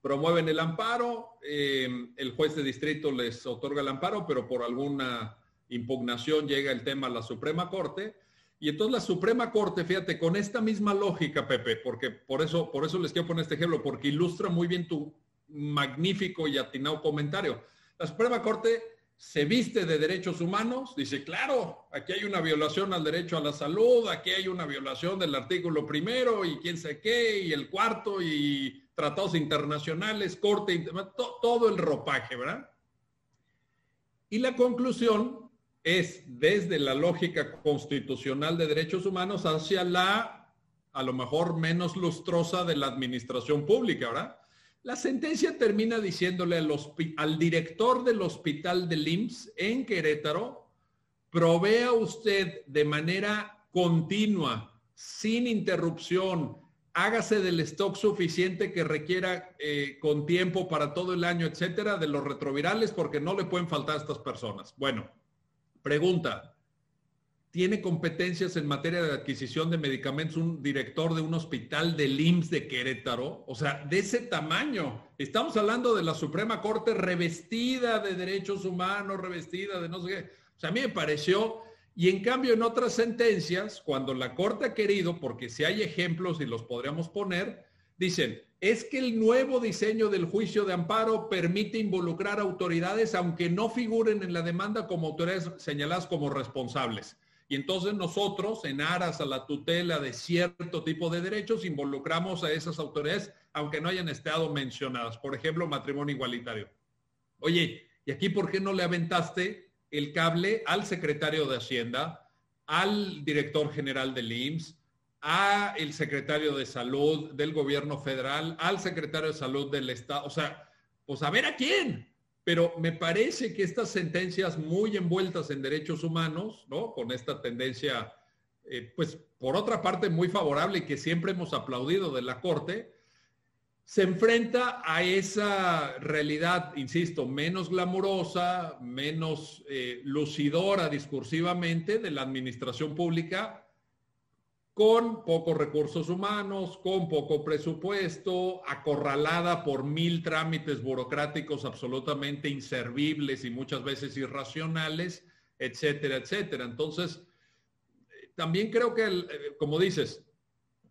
Promueven el amparo, eh, el juez de distrito les otorga el amparo, pero por alguna impugnación llega el tema a la Suprema Corte. Y entonces la Suprema Corte, fíjate, con esta misma lógica, Pepe, porque por eso, por eso les quiero poner este ejemplo, porque ilustra muy bien tu, magnífico y atinado comentario. La Suprema Corte se viste de derechos humanos, dice, claro, aquí hay una violación al derecho a la salud, aquí hay una violación del artículo primero y quién sé qué, y el cuarto, y tratados internacionales, corte, todo el ropaje, ¿verdad? Y la conclusión es desde la lógica constitucional de derechos humanos hacia la, a lo mejor, menos lustrosa de la administración pública, ¿verdad? La sentencia termina diciéndole al, director del hospital de IMSS en Querétaro, provea usted de manera continua, sin interrupción, hágase del stock suficiente que requiera eh, con tiempo para todo el año, etcétera, de los retrovirales, porque no le pueden faltar a estas personas. Bueno, pregunta. ¿Tiene competencias en materia de adquisición de medicamentos un director de un hospital del IMSS de Querétaro? O sea, de ese tamaño. Estamos hablando de la Suprema Corte revestida de derechos humanos, revestida de no sé qué. O sea, a mí me pareció y en cambio, en otras sentencias, cuando la Corte ha querido, porque si hay ejemplos y los podríamos poner, dicen, es que el nuevo diseño del juicio de amparo permite involucrar autoridades aunque no figuren en la demanda como autoridades señaladas como responsables. Y entonces nosotros, en aras a la tutela de cierto tipo de derechos, involucramos a esas autoridades aunque no hayan estado mencionadas. Por ejemplo, matrimonio igualitario. Oye, ¿y aquí por qué no le aventaste el cable al secretario de Hacienda, al director general del IMSS, a el secretario de Salud del gobierno federal, al secretario de Salud del Estado, o sea, pues a ver a quién. Pero me parece que estas sentencias muy envueltas en derechos humanos, ¿no? Con esta tendencia, eh, pues por otra parte muy favorable que siempre hemos aplaudido de la Corte, se enfrenta a esa realidad, insisto, menos glamurosa, menos eh, lucidora discursivamente de la administración pública, con pocos recursos humanos, con poco presupuesto, acorralada por mil trámites burocráticos absolutamente inservibles y muchas veces irracionales, etcétera, etcétera. Entonces, también creo que, eh, como dices,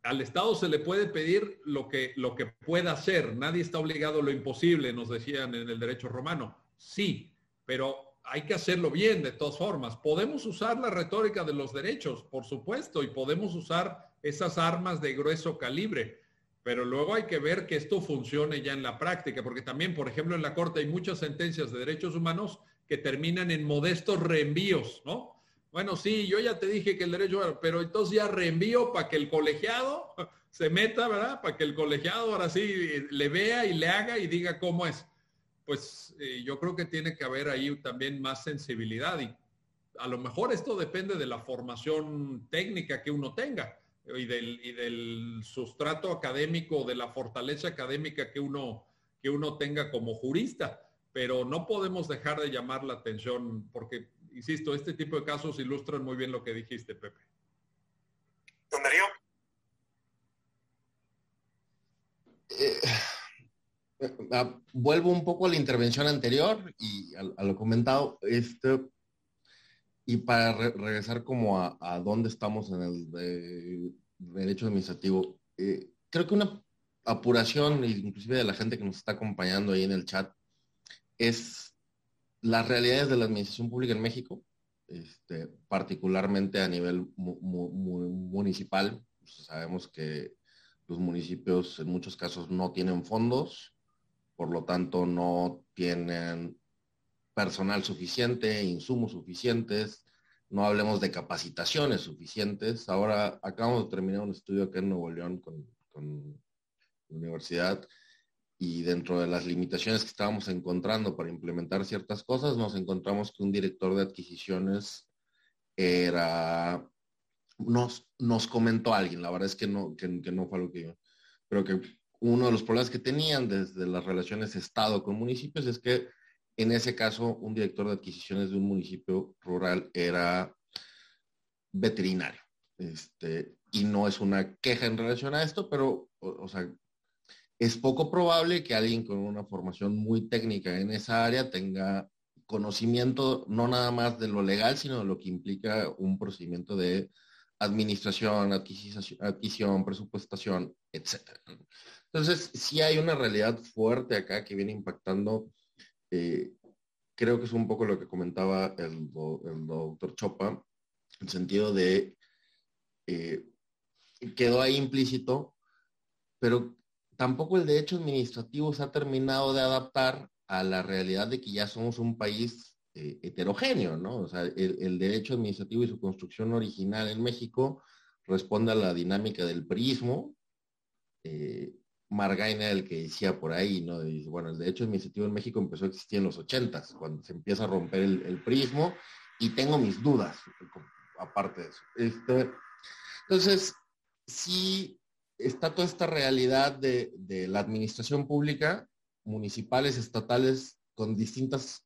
al Estado se le puede pedir lo que, lo que pueda hacer. Nadie está obligado a lo imposible, nos decían en el derecho romano. Sí, pero hay que hacerlo bien de todas formas. Podemos usar la retórica de los derechos, por supuesto, y podemos usar esas armas de grueso calibre, pero luego hay que ver que esto funcione ya en la práctica, porque también, por ejemplo, en la Corte hay muchas sentencias de derechos humanos que terminan en modestos reenvíos, ¿no? Bueno, sí, yo ya te dije que el derecho, pero entonces ya reenvío para que el colegiado se meta, ¿verdad? Para que el colegiado ahora sí le vea y le haga y diga cómo es. Pues eh, yo creo que tiene que haber ahí también más sensibilidad y a lo mejor esto depende de la formación técnica que uno tenga y del, y del sustrato académico, de la fortaleza académica que uno, que uno tenga como jurista. Pero no podemos dejar de llamar la atención porque insisto, este tipo de casos ilustran muy bien lo que dijiste, Pepe. Don Darío. Eh, vuelvo un poco a la intervención anterior y a, lo comentado, este, y para regresar como a, dónde estamos en el derecho administrativo, eh, creo que una apuración, inclusive de la gente que nos está acompañando ahí en el chat, es las realidades de la administración pública en México, este, particularmente a nivel municipal. Sabemos que los municipios en muchos casos no tienen fondos, por lo tanto no tienen personal suficiente, insumos suficientes, no hablemos de capacitaciones suficientes. Ahora acabamos de terminar un estudio acá en Nuevo León con, con la universidad y dentro de las limitaciones que estábamos encontrando para implementar ciertas cosas, nos encontramos que un director de adquisiciones era, nos, nos comentó alguien, la verdad es que no, que, no fue lo que yo, pero que uno de los problemas que tenían desde las relaciones Estado con municipios es que en ese caso un director de adquisiciones de un municipio rural era veterinario. Este, y no es una queja en relación a esto, pero, o sea, es poco probable que alguien con una formación muy técnica en esa área tenga conocimiento no nada más de lo legal, sino de lo que implica un procedimiento de administración, adquisición, presupuestación, etc. Entonces, sí hay una realidad fuerte acá que viene impactando. Eh, creo que es un poco lo que comentaba el, doctor Chopa, en el sentido de, eh, quedó ahí implícito, pero tampoco el derecho administrativo se ha terminado de adaptar a la realidad de que ya somos un país eh, heterogéneo, ¿no? O sea, el, derecho administrativo y su construcción original en México responde a la dinámica del prismo. Eh, Margaina, el que decía por ahí, ¿no? Dice, bueno, el derecho administrativo en México empezó a existir en los ochentas, cuando se empieza a romper el, prismo, y tengo mis dudas, aparte de eso. Este, entonces, sí está toda esta realidad de, la administración pública, municipales, estatales, con distintas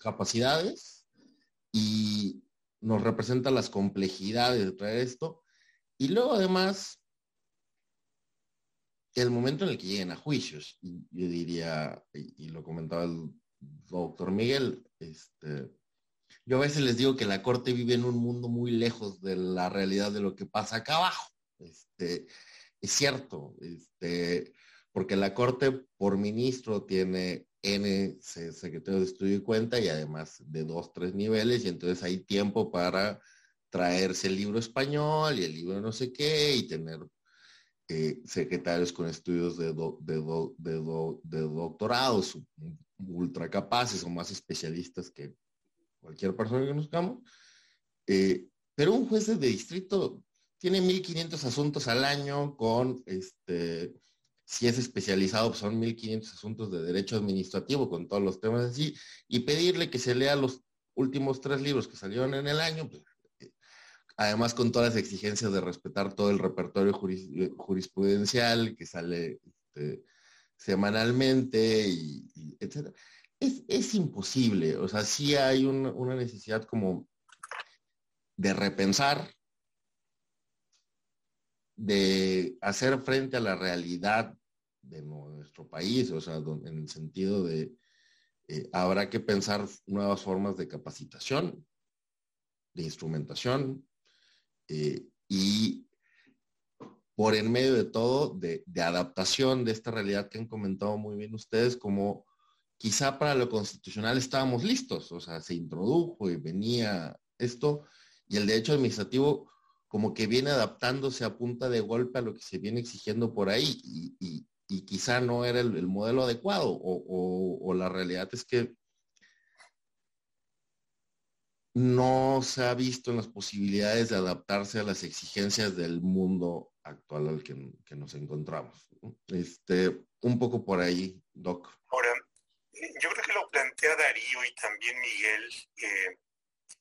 capacidades y nos representa las complejidades de traer esto. Y luego además, el momento en el que lleguen a juicios, yo diría, y, lo comentaba el doctor Miguel, este, yo a veces les digo que la Corte vive en un mundo muy lejos de la realidad de lo que pasa acá abajo. Este, es cierto, este, porque la Corte por ministro tiene N secretario de estudio y cuenta y además de dos, tres niveles y entonces hay tiempo para traerse el libro español y el libro no sé qué y tener eh, secretarios con estudios de, de, doctorados ultra capaces o más especialistas que cualquier persona que conozcamos. Eh, pero un juez de distrito tiene 1.500 asuntos al año con, este, si es especializado, pues son 1.500 asuntos de derecho administrativo con todos los temas así, y pedirle que se lea los últimos tres libros que salieron en el año, pues, eh, además con todas las exigencias de respetar todo el repertorio jurisprudencial que sale este, semanalmente, y, etc es, imposible. O sea, sí hay una necesidad como de repensar, de hacer frente a la realidad de nuestro país, o sea, en el sentido de eh, habrá que pensar nuevas formas de capacitación, de instrumentación eh, y por en medio de todo, de, de, adaptación de esta realidad que han comentado muy bien ustedes, como quizá para lo constitucional estábamos listos, o sea, se introdujo y venía esto, y el derecho administrativo como que viene adaptándose a punta de golpe a lo que se viene exigiendo por ahí, y, quizá no era el, modelo adecuado, o, la realidad es que no se ha visto en las posibilidades de adaptarse a las exigencias del mundo actual al que, nos encontramos. Este, un poco por ahí, Doc. Ahora, yo creo que lo plantea Darío y también Miguel, eh,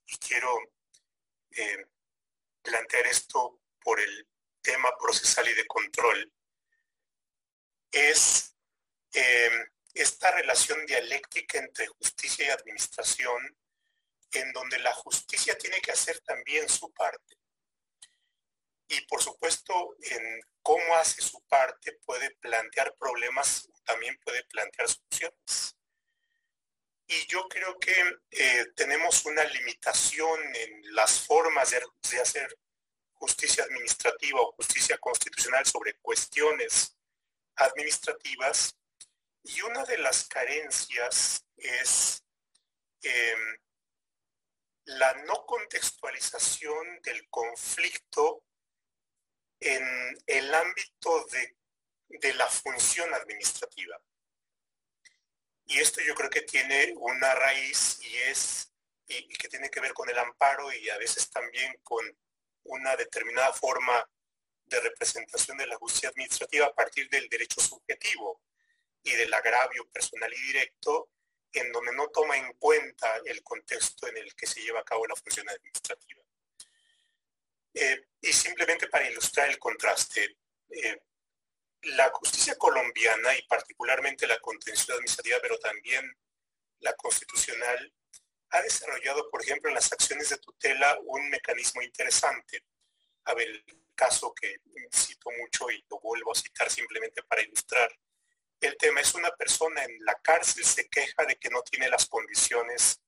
y quiero eh, plantear esto por el tema procesal y de control, es eh, esta relación dialéctica entre justicia y administración, en donde la justicia tiene que hacer también su parte. Y por supuesto, en cómo hace su parte puede plantear problemas, también puede plantear soluciones. Y yo creo que eh, tenemos una limitación en las formas de, hacer justicia administrativa o justicia constitucional sobre cuestiones administrativas. Y una de las carencias es em, la no contextualización del conflicto en el ámbito de la función administrativa. Y esto yo creo que tiene una raíz y es, y, que tiene que ver con el amparo y a veces también con una determinada forma de representación de la justicia administrativa a partir del derecho subjetivo y del agravio personal y directo, en donde no toma en cuenta el contexto en el que se lleva a cabo la función administrativa. Eh, y simplemente para ilustrar el contraste, eh, la justicia colombiana y particularmente la contención administrativa, pero también la constitucional, ha desarrollado, por ejemplo, en las acciones de tutela un mecanismo interesante. A ver, el caso que cito mucho y lo vuelvo a citar simplemente para ilustrar. El tema es una persona en la cárcel se queja de que no tiene las condiciones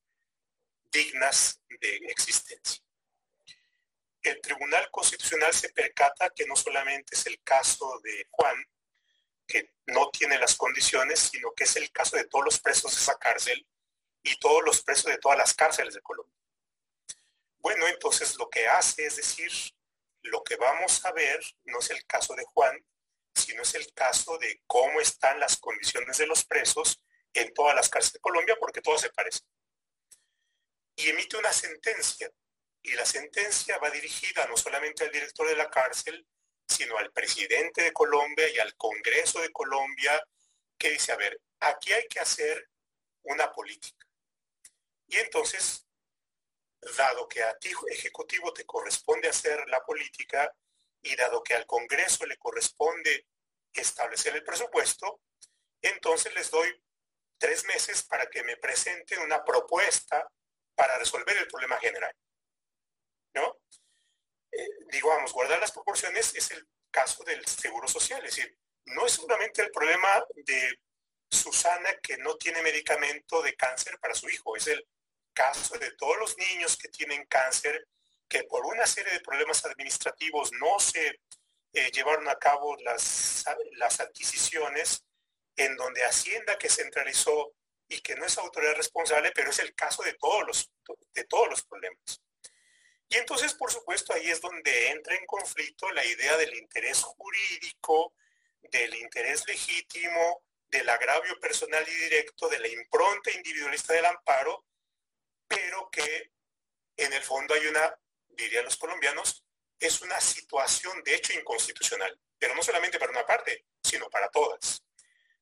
dignas de existencia. El Tribunal Constitucional se percata que no solamente es el caso de Juan, que no tiene las condiciones, sino que es el caso de todos los presos de esa cárcel y todos los presos de todas las cárceles de Colombia. Bueno, entonces lo que hace es decir, lo que vamos a ver no es el caso de Juan, sino es el caso de cómo están las condiciones de los presos en todas las cárceles de Colombia, porque todo se parece. Y emite una sentencia, y la sentencia va dirigida no solamente al director de la cárcel, sino al presidente de Colombia y al Congreso de Colombia, que dice, a ver, aquí hay que hacer una política. Y entonces, dado que a ti, Ejecutivo, te corresponde hacer la política, y dado que al Congreso le corresponde establecer el presupuesto, entonces les doy tres meses para que me presenten una propuesta para resolver el problema general. ¿No? Eh, digamos, guardar las proporciones es el caso del seguro social, es decir, no es solamente el problema de Susana que no tiene medicamento de cáncer para su hijo, es el caso de todos los niños que tienen cáncer, que por una serie de problemas administrativos no se eh, llevaron a cabo las, las adquisiciones, en donde Hacienda que centralizó y que no es autoridad responsable, pero es el caso de todos los, de todos los problemas. Y entonces, por supuesto, ahí es donde entra en conflicto la idea del interés jurídico, del interés legítimo, del agravio personal y directo, de la impronta individualista del amparo, pero que en el fondo hay una, dirían los colombianos, es una situación de hecho inconstitucional, pero no solamente para una parte, sino para todas.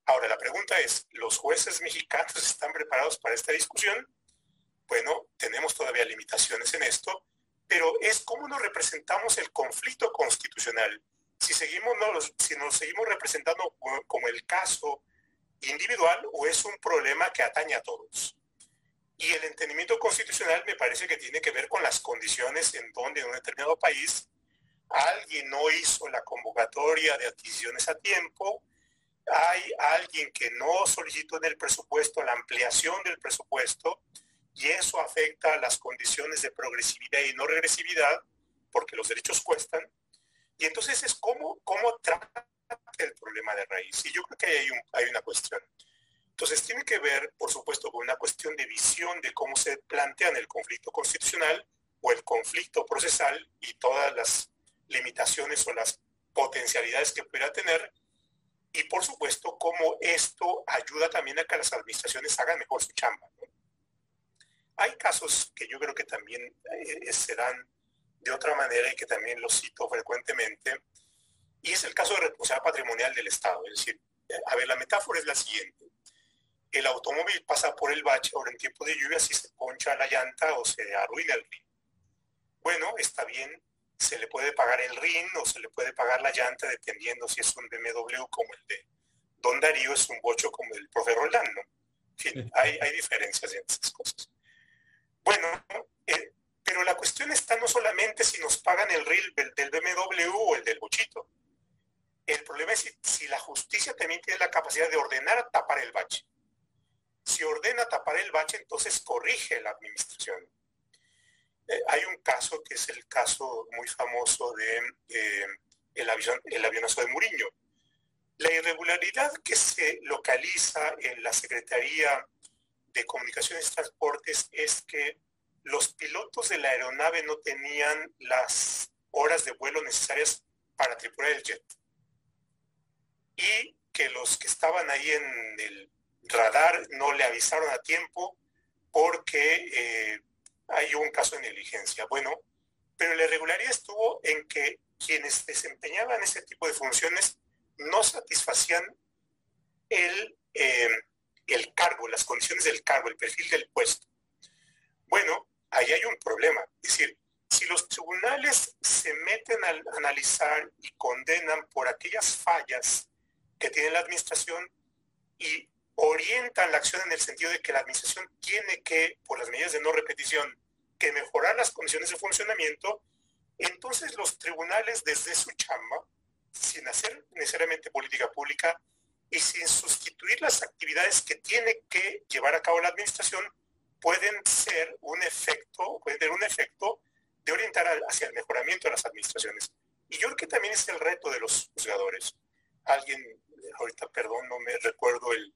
Ahora, la pregunta es, ¿los jueces mexicanos están preparados para esta discusión? Bueno, tenemos todavía limitaciones en esto, pero es cómo nos representamos el conflicto constitucional. Si, seguimos, si nos seguimos representando como el caso individual o es un problema que atañe a todos. Y el entendimiento constitucional me parece que tiene que ver con las condiciones en donde en un determinado país alguien no hizo la convocatoria de adquisiciones a tiempo, hay alguien que no solicitó en el presupuesto la ampliación del presupuesto y eso afecta a las condiciones de progresividad y no regresividad, porque los derechos cuestan. Y entonces es cómo, cómo trata el problema de raíz. Y yo creo que hay, hay una cuestión. Entonces tiene que ver, por supuesto, con una cuestión de visión de cómo se plantean el conflicto constitucional o el conflicto procesal y todas las limitaciones o las potencialidades que pueda tener. Y por supuesto, cómo esto ayuda también a que las administraciones hagan mejor su chamba. Hay casos que yo creo que también eh, se dan de otra manera y que también los cito frecuentemente, y es el caso de responsabilidad patrimonial del Estado. Es decir, a ver, la metáfora es la siguiente. El automóvil pasa por el bache ahora en tiempo de lluvia si se poncha la llanta o se arruina el rin. Bueno, está bien, se le puede pagar el rin o se le puede pagar la llanta dependiendo si es un BMW como el de Don Darío, es un bocho como el profe Roldán, En fin, hay, hay diferencias en esas cosas. Bueno, eh, pero la cuestión está no solamente si nos pagan el RIL del BMW o el del bochito. El problema es si, la justicia también tiene la capacidad de ordenar tapar el bache. Si ordena tapar el bache, entonces corrige la administración. Eh, hay un caso que es el caso muy famoso de eh, el, avión, el avionazo de Muriño. La irregularidad que se localiza en la Secretaría de Comunicaciones y Transportes es que los pilotos de la aeronave no tenían las horas de vuelo necesarias para tripular el jet. Y que los que estaban ahí en el radar no le avisaron a tiempo porque eh, hay un caso de negligencia. Bueno, pero la irregularidad estuvo en que quienes desempeñaban ese tipo de funciones no satisfacían el, eh, el cargo, las condiciones del cargo, el perfil del puesto. Bueno, ahí hay un problema. Es decir, si los tribunales se meten a analizar y condenan por aquellas fallas que tiene la administración y orientan la acción en el sentido de que la administración tiene que, por las medidas de no repetición, que mejorar las condiciones de funcionamiento, entonces los tribunales desde su chamba, sin hacer necesariamente política pública y sin sustituir las actividades que tiene que llevar a cabo la administración, pueden ser un efecto, pueden tener un efecto de orientar hacia el mejoramiento de las administraciones. Y yo creo que también es el reto de los juzgadores. Alguien, ahorita perdón, no me recuerdo el,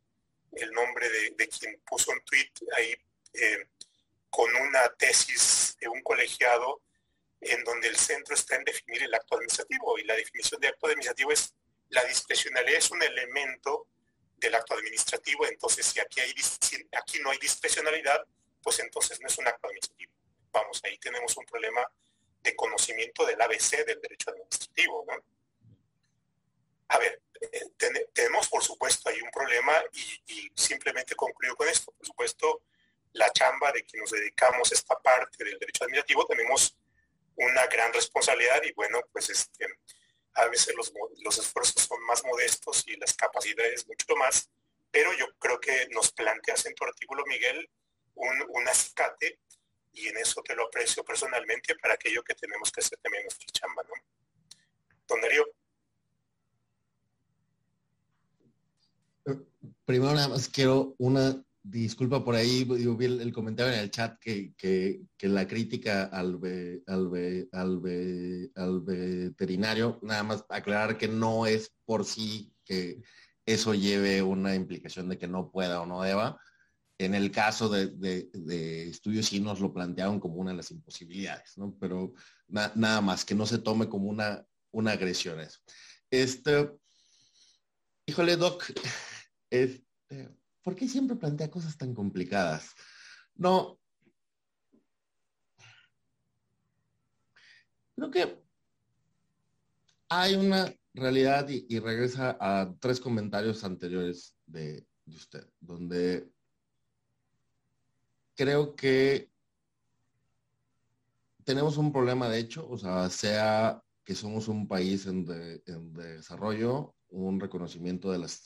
nombre de, quien puso un tweet ahí eh, con una tesis de un colegiado en donde el centro está en definir el acto administrativo y la definición de acto administrativo es la discrecionalidad es un elemento del acto administrativo, entonces si aquí, hay, aquí no hay discrecionalidad, pues entonces no es un acto administrativo. Vamos, ahí tenemos un problema de conocimiento del ABC del derecho administrativo. ¿no? A ver, eh, tenemos por supuesto ahí un problema y, simplemente concluyo con esto. Por supuesto, la chamba de que nos dedicamos a esta parte del derecho administrativo, tenemos una gran responsabilidad y bueno, pues este, a veces los, los esfuerzos son más modestos y las capacidades mucho más, pero yo creo que nos planteas en tu artículo, Miguel, un, un acicate y en eso te lo aprecio personalmente para aquello que tenemos que hacer también nuestra chamba, ¿no? Don Darío. Primero nada más quiero una disculpa por ahí, yo vi el, comentario en el chat que, que, la crítica al, al, al, veterinario, nada más aclarar que no es por sí que eso lleve una implicación de que no pueda o no deba. En el caso de, de, estudios sí nos lo plantearon como una de las imposibilidades, ¿no? Pero nada más, que no se tome como una, una agresión eso. Este, híjole, Doc, este, ¿por qué siempre plantea cosas tan complicadas? No. Creo que hay una realidad y, regresa a tres comentarios anteriores de, usted, donde creo que tenemos un problema de hecho, o sea, sea que somos un país en, en desarrollo, un reconocimiento de las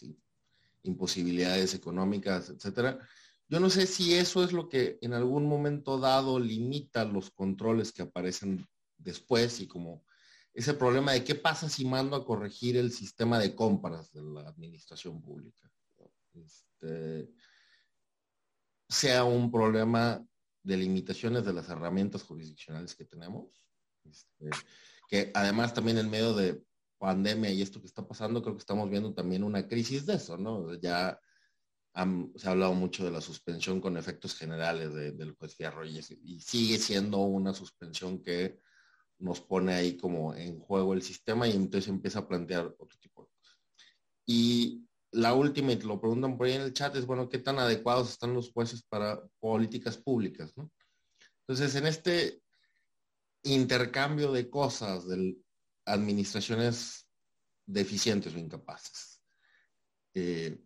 imposibilidades económicas, etcétera. Yo no sé si eso es lo que en algún momento dado limita los controles que aparecen después y como ese problema de qué pasa si mando a corregir el sistema de compras de la administración pública. Este, sea un problema de limitaciones de las herramientas jurisdiccionales que tenemos, este, que además también en medio de pandemia y esto que está pasando, creo que estamos viendo también una crisis de eso, ¿no? Ya se ha hablado mucho de la suspensión con efectos generales del juez Fierro y, y, sigue siendo una suspensión que nos pone ahí como en juego el sistema y entonces empieza a plantear otro tipo de cosas. Y la última, y te lo preguntan por ahí en el chat, es, bueno, ¿qué tan adecuados están los jueces para políticas públicas, ¿no? Entonces, en este intercambio de cosas del administraciones deficientes o incapaces. Eh,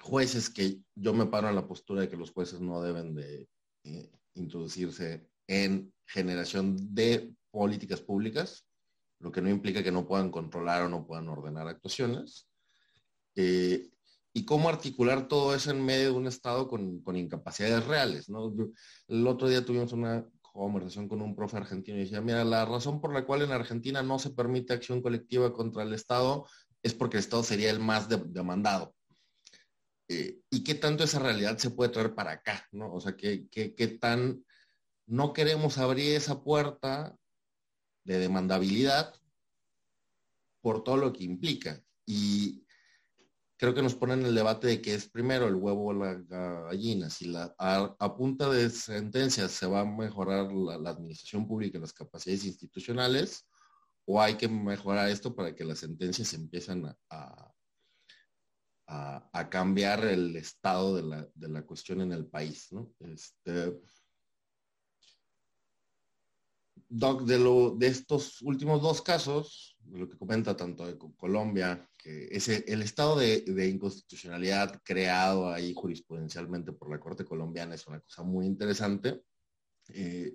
jueces que yo me paro en la postura de que los jueces no deben de eh, introducirse en generación de políticas públicas, lo que no implica que no puedan controlar o no puedan ordenar actuaciones. Eh, y cómo articular todo eso en medio de un Estado con, incapacidades reales. el otro día tuvimos una conversación con un profe argentino y decía, mira, la razón por la cual en Argentina no se permite acción colectiva contra el Estado es porque el Estado sería el más demandado. Eh, ¿Y qué tanto esa realidad se puede traer para acá? ¿no? O sea, ¿qué, qué, qué tan no queremos abrir esa puerta de demandabilidad por todo lo que implica? Y creo que nos ponen el debate de que es primero el huevo o la gallina. Si la, a, punta de sentencias se va a mejorar la, administración pública y las capacidades institucionales, o hay que mejorar esto para que las sentencias empiezan a, a, cambiar el estado de la, de la, cuestión en el país. ¿no? Este, Doc, de, lo, de estos últimos dos casos, lo que comenta tanto de Colombia, que es el estado de, inconstitucionalidad creado ahí jurisprudencialmente por la Corte colombiana es una cosa muy interesante. Eh,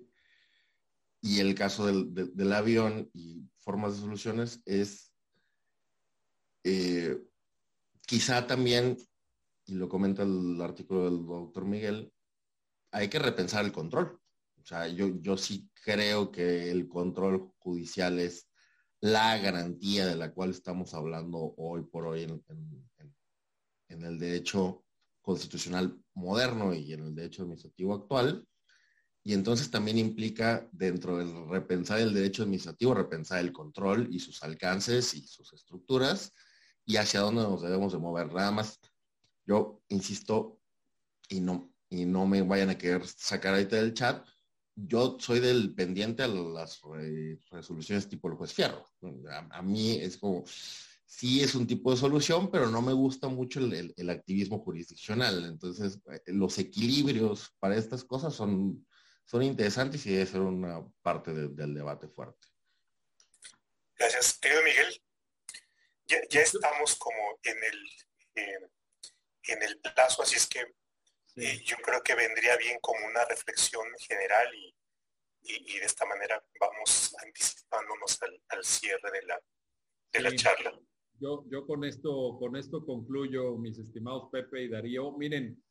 y el caso del, avión y formas de soluciones es eh, quizá también, y lo comenta el artículo del doctor Miguel, hay que repensar el control. O sea, yo, yo sí creo que el control judicial es la garantía de la cual estamos hablando hoy por hoy en, el derecho constitucional moderno y en el derecho administrativo actual. Y entonces también implica dentro del repensar el derecho administrativo, repensar el control y sus alcances y sus estructuras y hacia dónde nos debemos de mover. Nada más, yo insisto, y no, y no me vayan a querer sacar ahorita del chat, yo soy del pendiente a las resoluciones tipo el juez Fierro. A, mí es como, sí es un tipo de solución, pero no me gusta mucho el, activismo jurisdiccional. Entonces, eh, los equilibrios para estas cosas son, son interesantes y debe ser una parte del debate fuerte. Gracias, querido Miguel. Ya, estamos como en el, eh, en el plazo, así es que yo creo que vendría bien como una reflexión general y, y, de esta manera vamos anticipándonos al, cierre de la, de la charla. Yo, yo con esto, con esto concluyo, mis estimados Pepe y Darío. Miren,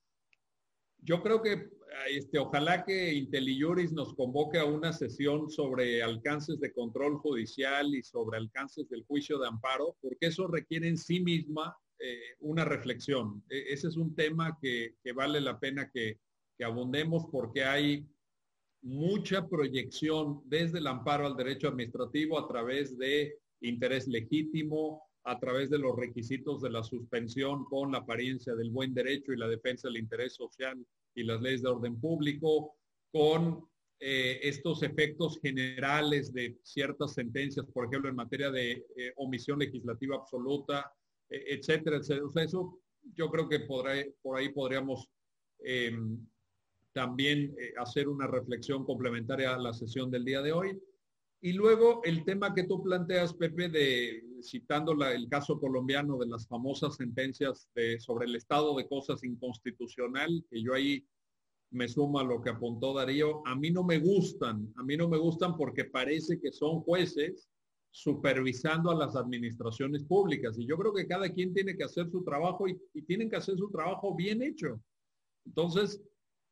yo creo que este, ojalá que IntelliJuris nos convoque a una sesión sobre alcances de control judicial y sobre alcances del juicio de amparo, porque eso requiere en sí misma eh, una reflexión. E, ese es un tema que, vale la pena que, que abundemos porque hay mucha proyección desde el amparo al derecho administrativo a través de interés legítimo, a través de los requisitos de la suspensión con la apariencia del buen derecho y la defensa del interés social y las leyes de orden público, con eh, estos efectos generales de ciertas sentencias, por ejemplo, en materia de eh, omisión legislativa absoluta, etcétera, etcétera. O sea, eso yo creo que por ahí podríamos em, también eh, hacer una reflexión complementaria a la sesión del día de hoy. Y luego el tema que tú planteas, Pepe, de citando el caso colombiano de las famosas sentencias sobre el estado de cosas inconstitucional, que yo ahí me sumo a lo que apuntó Darío, a mí no me gustan, a mí no me gustan porque parece que son jueces supervisando a las administraciones públicas. Y yo creo que cada quien tiene que hacer su trabajo y, tienen que hacer su trabajo bien hecho. Entonces,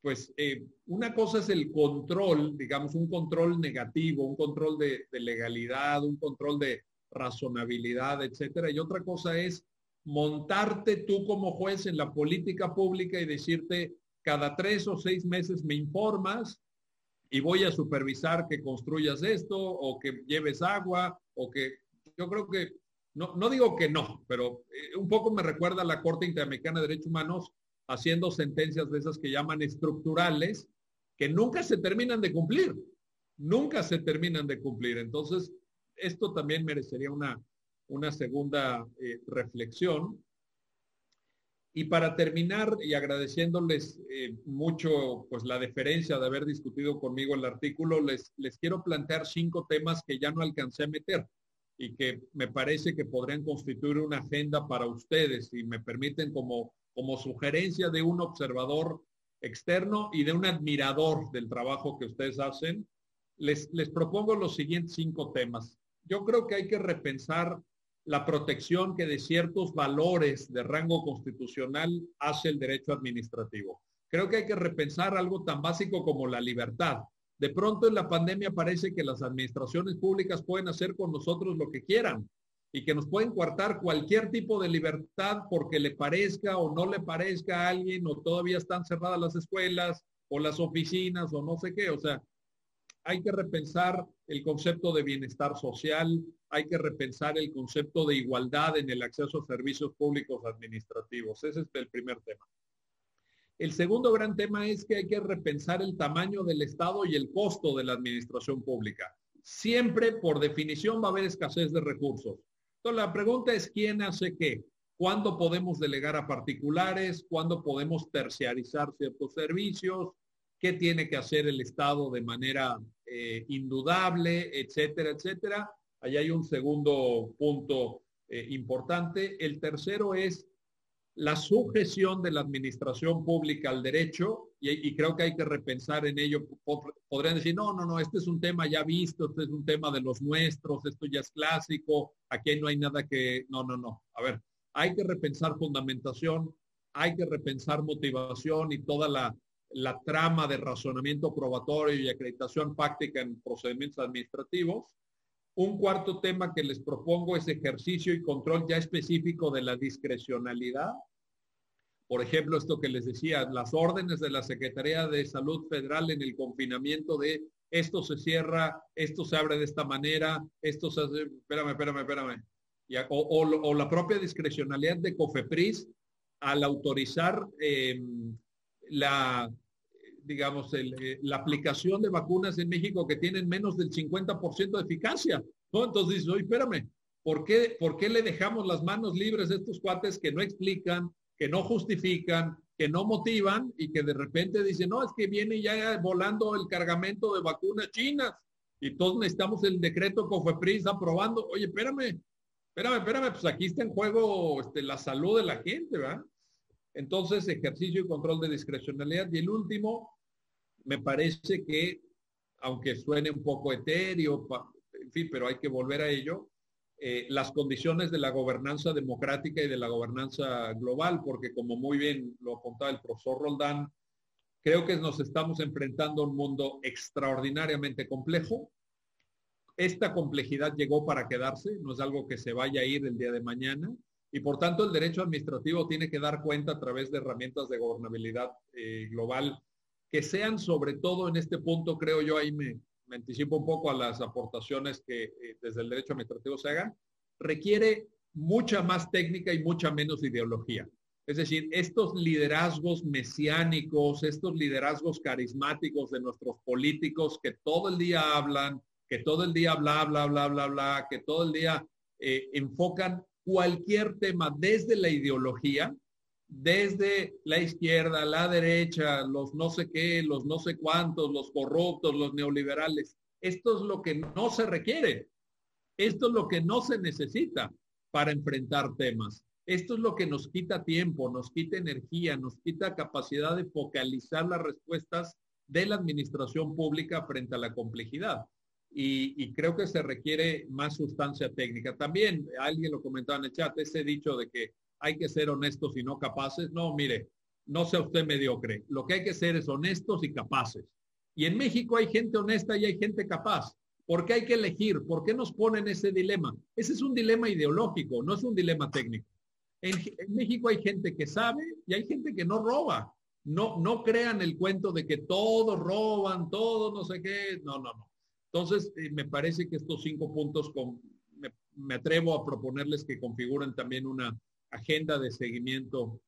pues eh, una cosa es el control, digamos, un control negativo, un control de, legalidad, un control de razonabilidad, etcétera. Y otra cosa es montarte tú como juez en la política pública y decirte, cada tres o seis meses me informas y voy a supervisar que construyas esto o que lleves agua o que yo creo que, no, no digo que no, pero eh, un poco me recuerda a la Corte Interamericana de Derechos Humanos haciendo sentencias de esas que llaman estructurales, que nunca se terminan de cumplir, nunca se terminan de cumplir. Entonces, esto también merecería una, una segunda eh, reflexión. Y para terminar, y agradeciéndoles eh, mucho pues, la deferencia de haber discutido conmigo el artículo, les, les quiero plantear cinco temas que ya no alcancé a meter y que me parece que podrían constituir una agenda para ustedes y me permiten como como sugerencia de un observador externo y de un admirador del trabajo que ustedes hacen, les, les propongo los siguientes cinco temas. Yo creo que hay que repensar la protección que de ciertos valores de rango constitucional hace el derecho administrativo. Creo que hay que repensar algo tan básico como la libertad. De pronto en la pandemia parece que las administraciones públicas pueden hacer con nosotros lo que quieran, y que nos pueden coartar cualquier tipo de libertad porque le parezca o no le parezca a alguien o todavía están cerradas las escuelas o las oficinas o no sé qué. O sea, hay que repensar el concepto de bienestar social, hay que repensar el concepto de igualdad en el acceso a servicios públicos administrativos. Ese es el primer tema. El segundo gran tema es que hay que repensar el tamaño del Estado y el costo de la administración pública. Siempre, por definición, va a haber escasez de recursos. Entonces, la pregunta es quién hace qué. ¿Cuándo podemos delegar a particulares? ¿Cuándo podemos terciarizar ciertos servicios? ¿Qué tiene que hacer el Estado de manera eh, indudable, etcétera, etcétera? Ahí hay un segundo punto eh, importante. El tercero es la sujeción de la administración pública al derecho, y, creo que hay que repensar en ello. Podrían decir, no, no, no, este es un tema ya visto, este es un tema de los nuestros, esto ya es clásico, aquí no hay nada que, no, no, no. A ver, hay que repensar fundamentación, hay que repensar motivación y toda la, la trama de razonamiento probatorio y acreditación fáctica en procedimientos administrativos. Un cuarto tema que les propongo es ejercicio y control ya específico de la discrecionalidad por ejemplo, esto que les decía, las órdenes de la Secretaría de Salud Federal en el confinamiento de esto se cierra, esto se abre de esta manera, esto se hace, espérame, espérame, espérame. o, la propia discrecionalidad de COFEPRIS al autorizar em, la, digamos, eh, la aplicación de vacunas en México que tienen menos del 50% de eficacia. ¿no? Entonces dices, oye, espérame, ¿por qué, ¿por qué le dejamos las manos libres a estos cuates que no explican, que no justifican, que no motivan y que de repente dicen, no, es que viene ya volando el cargamento de vacunas chinas y todos necesitamos el decreto COFEPRIS aprobando. Oye, espérame, espérame, espérame, pues aquí está en juego este, la salud de la gente, ¿verdad? Entonces, ejercicio y control de discrecionalidad. Y el último, me parece que aunque suene un poco etéreo, en fin, pero hay que volver a ello, eh, las condiciones de la gobernanza democrática y de la gobernanza global, porque como muy bien lo apuntaba el profesor Roldán, creo que nos estamos enfrentando a un mundo extraordinariamente complejo. Esta complejidad llegó para quedarse, no es algo que se vaya a ir el día de mañana, y por tanto el derecho administrativo tiene que dar cuenta a través de herramientas de gobernabilidad eh, global que sean sobre todo en este punto, creo yo, ahí me, anticipo un poco a las aportaciones que eh, desde el derecho administrativo se hagan, requiere mucha más técnica y mucha menos ideología. Es decir, estos liderazgos mesiánicos, estos liderazgos carismáticos de nuestros políticos que todo el día hablan, que todo el día bla, bla, bla, bla, bla, que todo el día eh, enfocan cualquier tema desde la ideología, desde la izquierda, la derecha, los no sé qué, los no sé cuántos, los corruptos, los neoliberales. Esto es lo que no se requiere. Esto es lo que no se necesita para enfrentar temas. Esto es lo que nos quita tiempo, nos quita energía, nos quita capacidad de focalizar las respuestas de la administración pública frente a la complejidad. Y, creo que se requiere más sustancia técnica. También alguien lo comentaba en el chat, ese dicho de que hay que ser honestos y no capaces. No, mire, no sea usted mediocre. Lo que hay que ser es honestos y capaces. Y en México hay gente honesta y hay gente capaz. ¿Por qué hay que elegir? ¿Por qué nos ponen ese dilema? Ese es un dilema ideológico, no es un dilema técnico. En, México hay gente que sabe y hay gente que no roba. No, no crean el cuento de que todos roban, todos no sé qué. No, no, no. Entonces, eh, me parece que estos cinco puntos me atrevo a proponerles que configuren también una, agenda de seguimiento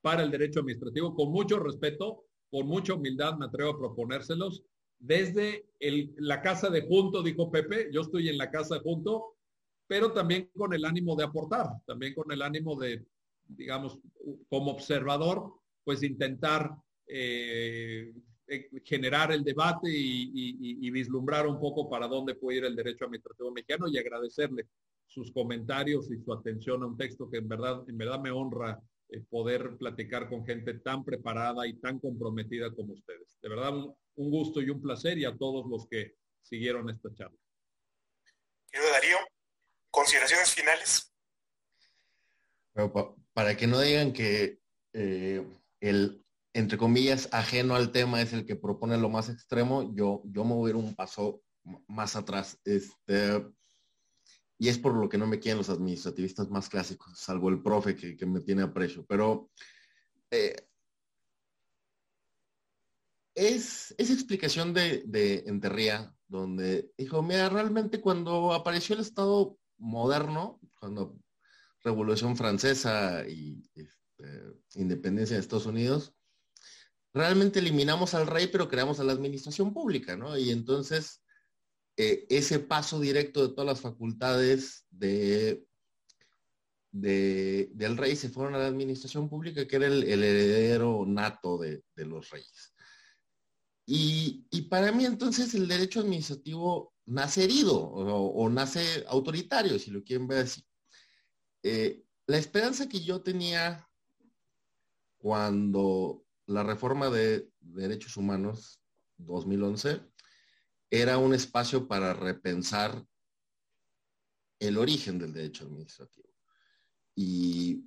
para el derecho administrativo, con mucho respeto, con mucha humildad me atrevo a proponérselos. Desde la casa de junto, dijo Pepe, yo estoy en la casa de junto, pero también con el ánimo de aportar, también con el ánimo de, digamos, como observador, pues intentar eh, generar el debate y, y, vislumbrar un poco para dónde puede ir el derecho administrativo mexicano y agradecerle sus comentarios y su atención a un texto que en verdad, en verdad me honra eh, poder platicar con gente tan preparada y tan comprometida como ustedes. De verdad, un, gusto y un placer y a todos los que siguieron esta charla. Querido Darío, consideraciones finales. para que no digan que eh, el, entre comillas, ajeno al tema es el que propone lo más extremo, yo, yo me voy a ir un paso más atrás. Este, y es por lo que no me quieren los administrativistas más clásicos, salvo el profe que, me tiene aprecio. Pero eh, es esa explicación de, de Enterría, donde dijo, mira, realmente cuando apareció el Estado moderno, cuando Revolución Francesa y este, independencia de Estados Unidos, realmente eliminamos al rey, pero creamos a la administración pública, ¿no? Y entonces eh, ese paso directo de todas las facultades de, del rey se fueron a la administración pública, que era el, heredero nato de, los reyes. Y, para mí entonces el derecho administrativo nace herido o, nace autoritario, si lo quieren ver así. Eh, la esperanza que yo tenía cuando la reforma de derechos humanos 2011 era un espacio para repensar el origen del derecho administrativo. Y,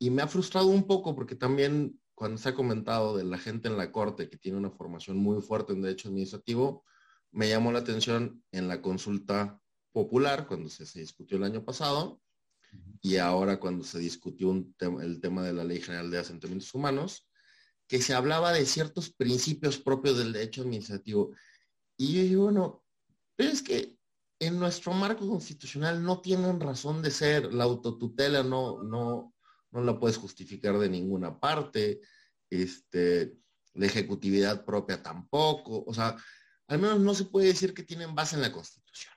me ha frustrado un poco porque también cuando se ha comentado de la gente en la corte que tiene una formación muy fuerte en derecho administrativo, me llamó la atención en la consulta popular cuando se, discutió el año pasado y ahora cuando se discutió el tema de la Ley General de Asentamientos Humanos, que se hablaba de ciertos principios propios del derecho administrativo y yo digo, bueno, pero es que en nuestro marco constitucional no tienen razón de ser, la autotutela no, no, no la puedes justificar de ninguna parte, este, la ejecutividad propia tampoco, o sea, al menos no se puede decir que tienen base en la constitución.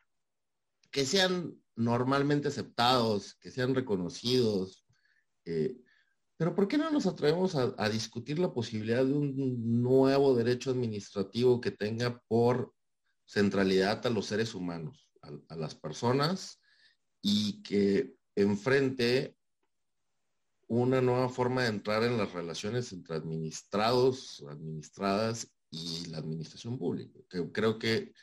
Que sean normalmente aceptados, que sean reconocidos, eh, pero ¿por qué no nos atrevemos a, discutir la posibilidad de un nuevo derecho administrativo que tenga por centralidad a los seres humanos, a, las personas, y que enfrente una nueva forma de entrar en las relaciones entre administrados, administradas y la administración pública. creo que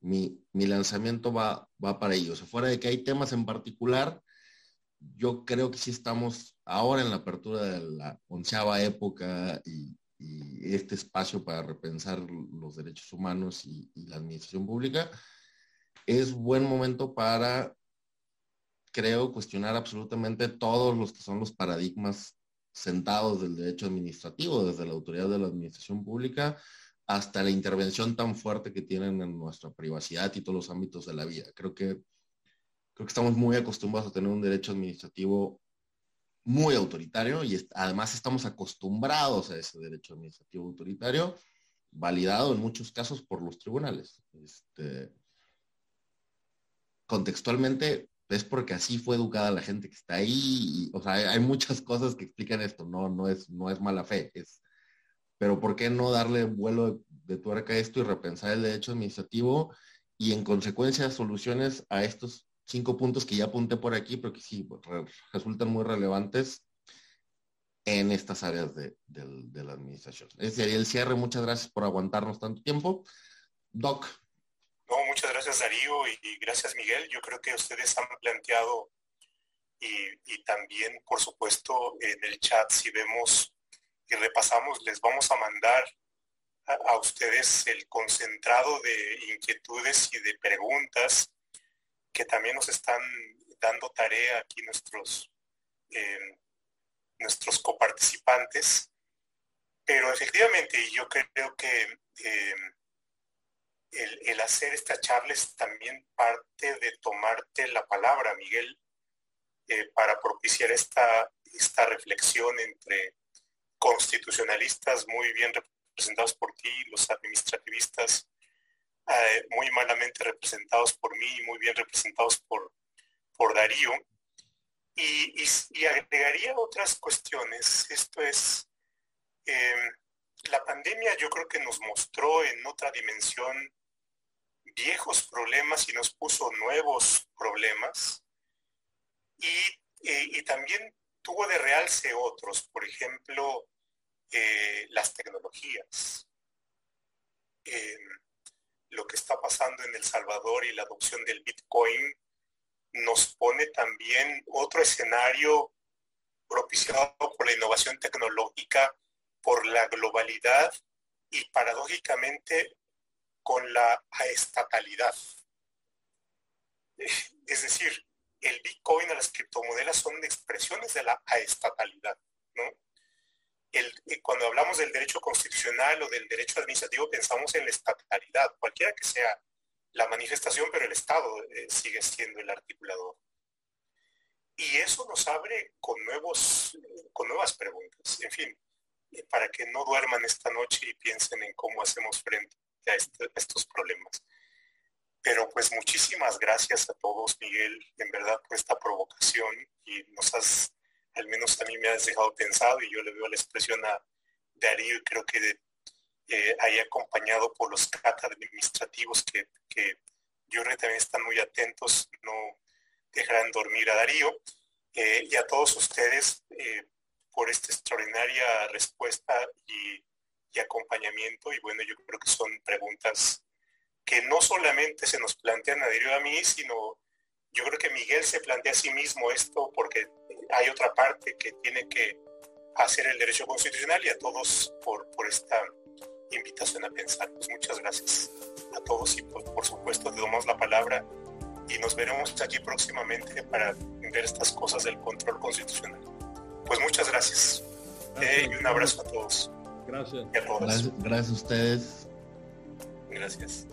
mi, lanzamiento va, va para ellos. fuera de que hay temas en particular, yo creo que sí estamos ahora en la apertura de la onceava época y, este espacio para repensar los derechos humanos y, la administración pública. Es buen momento para, creo, cuestionar absolutamente todos los que son los paradigmas sentados del derecho administrativo, desde la autoridad de la administración pública hasta la intervención tan fuerte que tienen en nuestra privacidad y todos los ámbitos de la vida. Creo que, creo que estamos muy acostumbrados a tener un derecho administrativo muy autoritario y además estamos acostumbrados a ese derecho administrativo autoritario, validado en muchos casos por los tribunales. Este, contextualmente es porque así fue educada la gente que está ahí. o sea, hay, muchas cosas que explican esto. No, no es, no es mala fe. Es, pero ¿por qué no darle vuelo de, tuerca a esto y repensar el derecho administrativo y en consecuencia soluciones a estos cinco puntos que ya apunté por aquí, pero que sí resultan muy relevantes en estas áreas de, la administración. Ese sería el cierre. Muchas gracias por aguantarnos tanto tiempo. Doc. No, muchas gracias Darío y, gracias Miguel. Yo creo que ustedes han planteado y, y, también, por supuesto, en el chat, si vemos y repasamos, les vamos a mandar a, ustedes el concentrado de inquietudes y de preguntas que también nos están dando tarea aquí nuestros, em, nuestros coparticipantes. Pero efectivamente, yo creo que em, el, hacer esta charla es también parte de tomarte la palabra, Miguel, eh, para propiciar esta, esta reflexión entre constitucionalistas muy bien representados por ti, los administrativistas eh, muy malamente representados por mí y muy bien representados por, por Darío. Y, agregaría otras cuestiones. Esto es, em, la pandemia yo creo que nos mostró en otra dimensión viejos problemas y nos puso nuevos problemas. Y, y también tuvo de realce otros, por ejemplo, eh, las tecnologías, lo que está pasando en El Salvador y la adopción del Bitcoin nos pone también otro escenario propiciado por la innovación tecnológica, por la globalidad y paradójicamente con la estatalidad. Es decir, el Bitcoin o las criptomonedas son expresiones de la aestatalidad, ¿no? Eh, cuando hablamos del derecho constitucional o del derecho administrativo pensamos en la estatalidad, cualquiera que sea la manifestación, pero el Estado eh, sigue siendo el articulador. Y eso nos abre con, nuevos, con nuevas preguntas. En fin, eh, para que no duerman esta noche y piensen en cómo hacemos frente a, este, a estos problemas. Pero pues muchísimas gracias a todos, Miguel, en verdad, por esta provocación y nos has al menos a mí me has dejado pensado y yo le veo la expresión a Darío y creo que eh, ahí acompañado por los cata administrativos que, yo creo que también están muy atentos, no dejarán dormir a Darío eh, y a todos ustedes eh, por esta extraordinaria respuesta y, y acompañamiento. Y bueno, yo creo que son preguntas que no solamente se nos plantean a Darío a mí, sino yo creo que Miguel se plantea a sí mismo esto porque hay otra parte que tiene que hacer el derecho constitucional y a todos por, esta invitación a pensar. Pues muchas gracias a todos y por, supuesto te damos la palabra y nos veremos aquí próximamente para ver estas cosas del control constitucional. Pues muchas gracias. Eh, y un abrazo a todos. Gracias. a Gracias, gracias a ustedes. Gracias.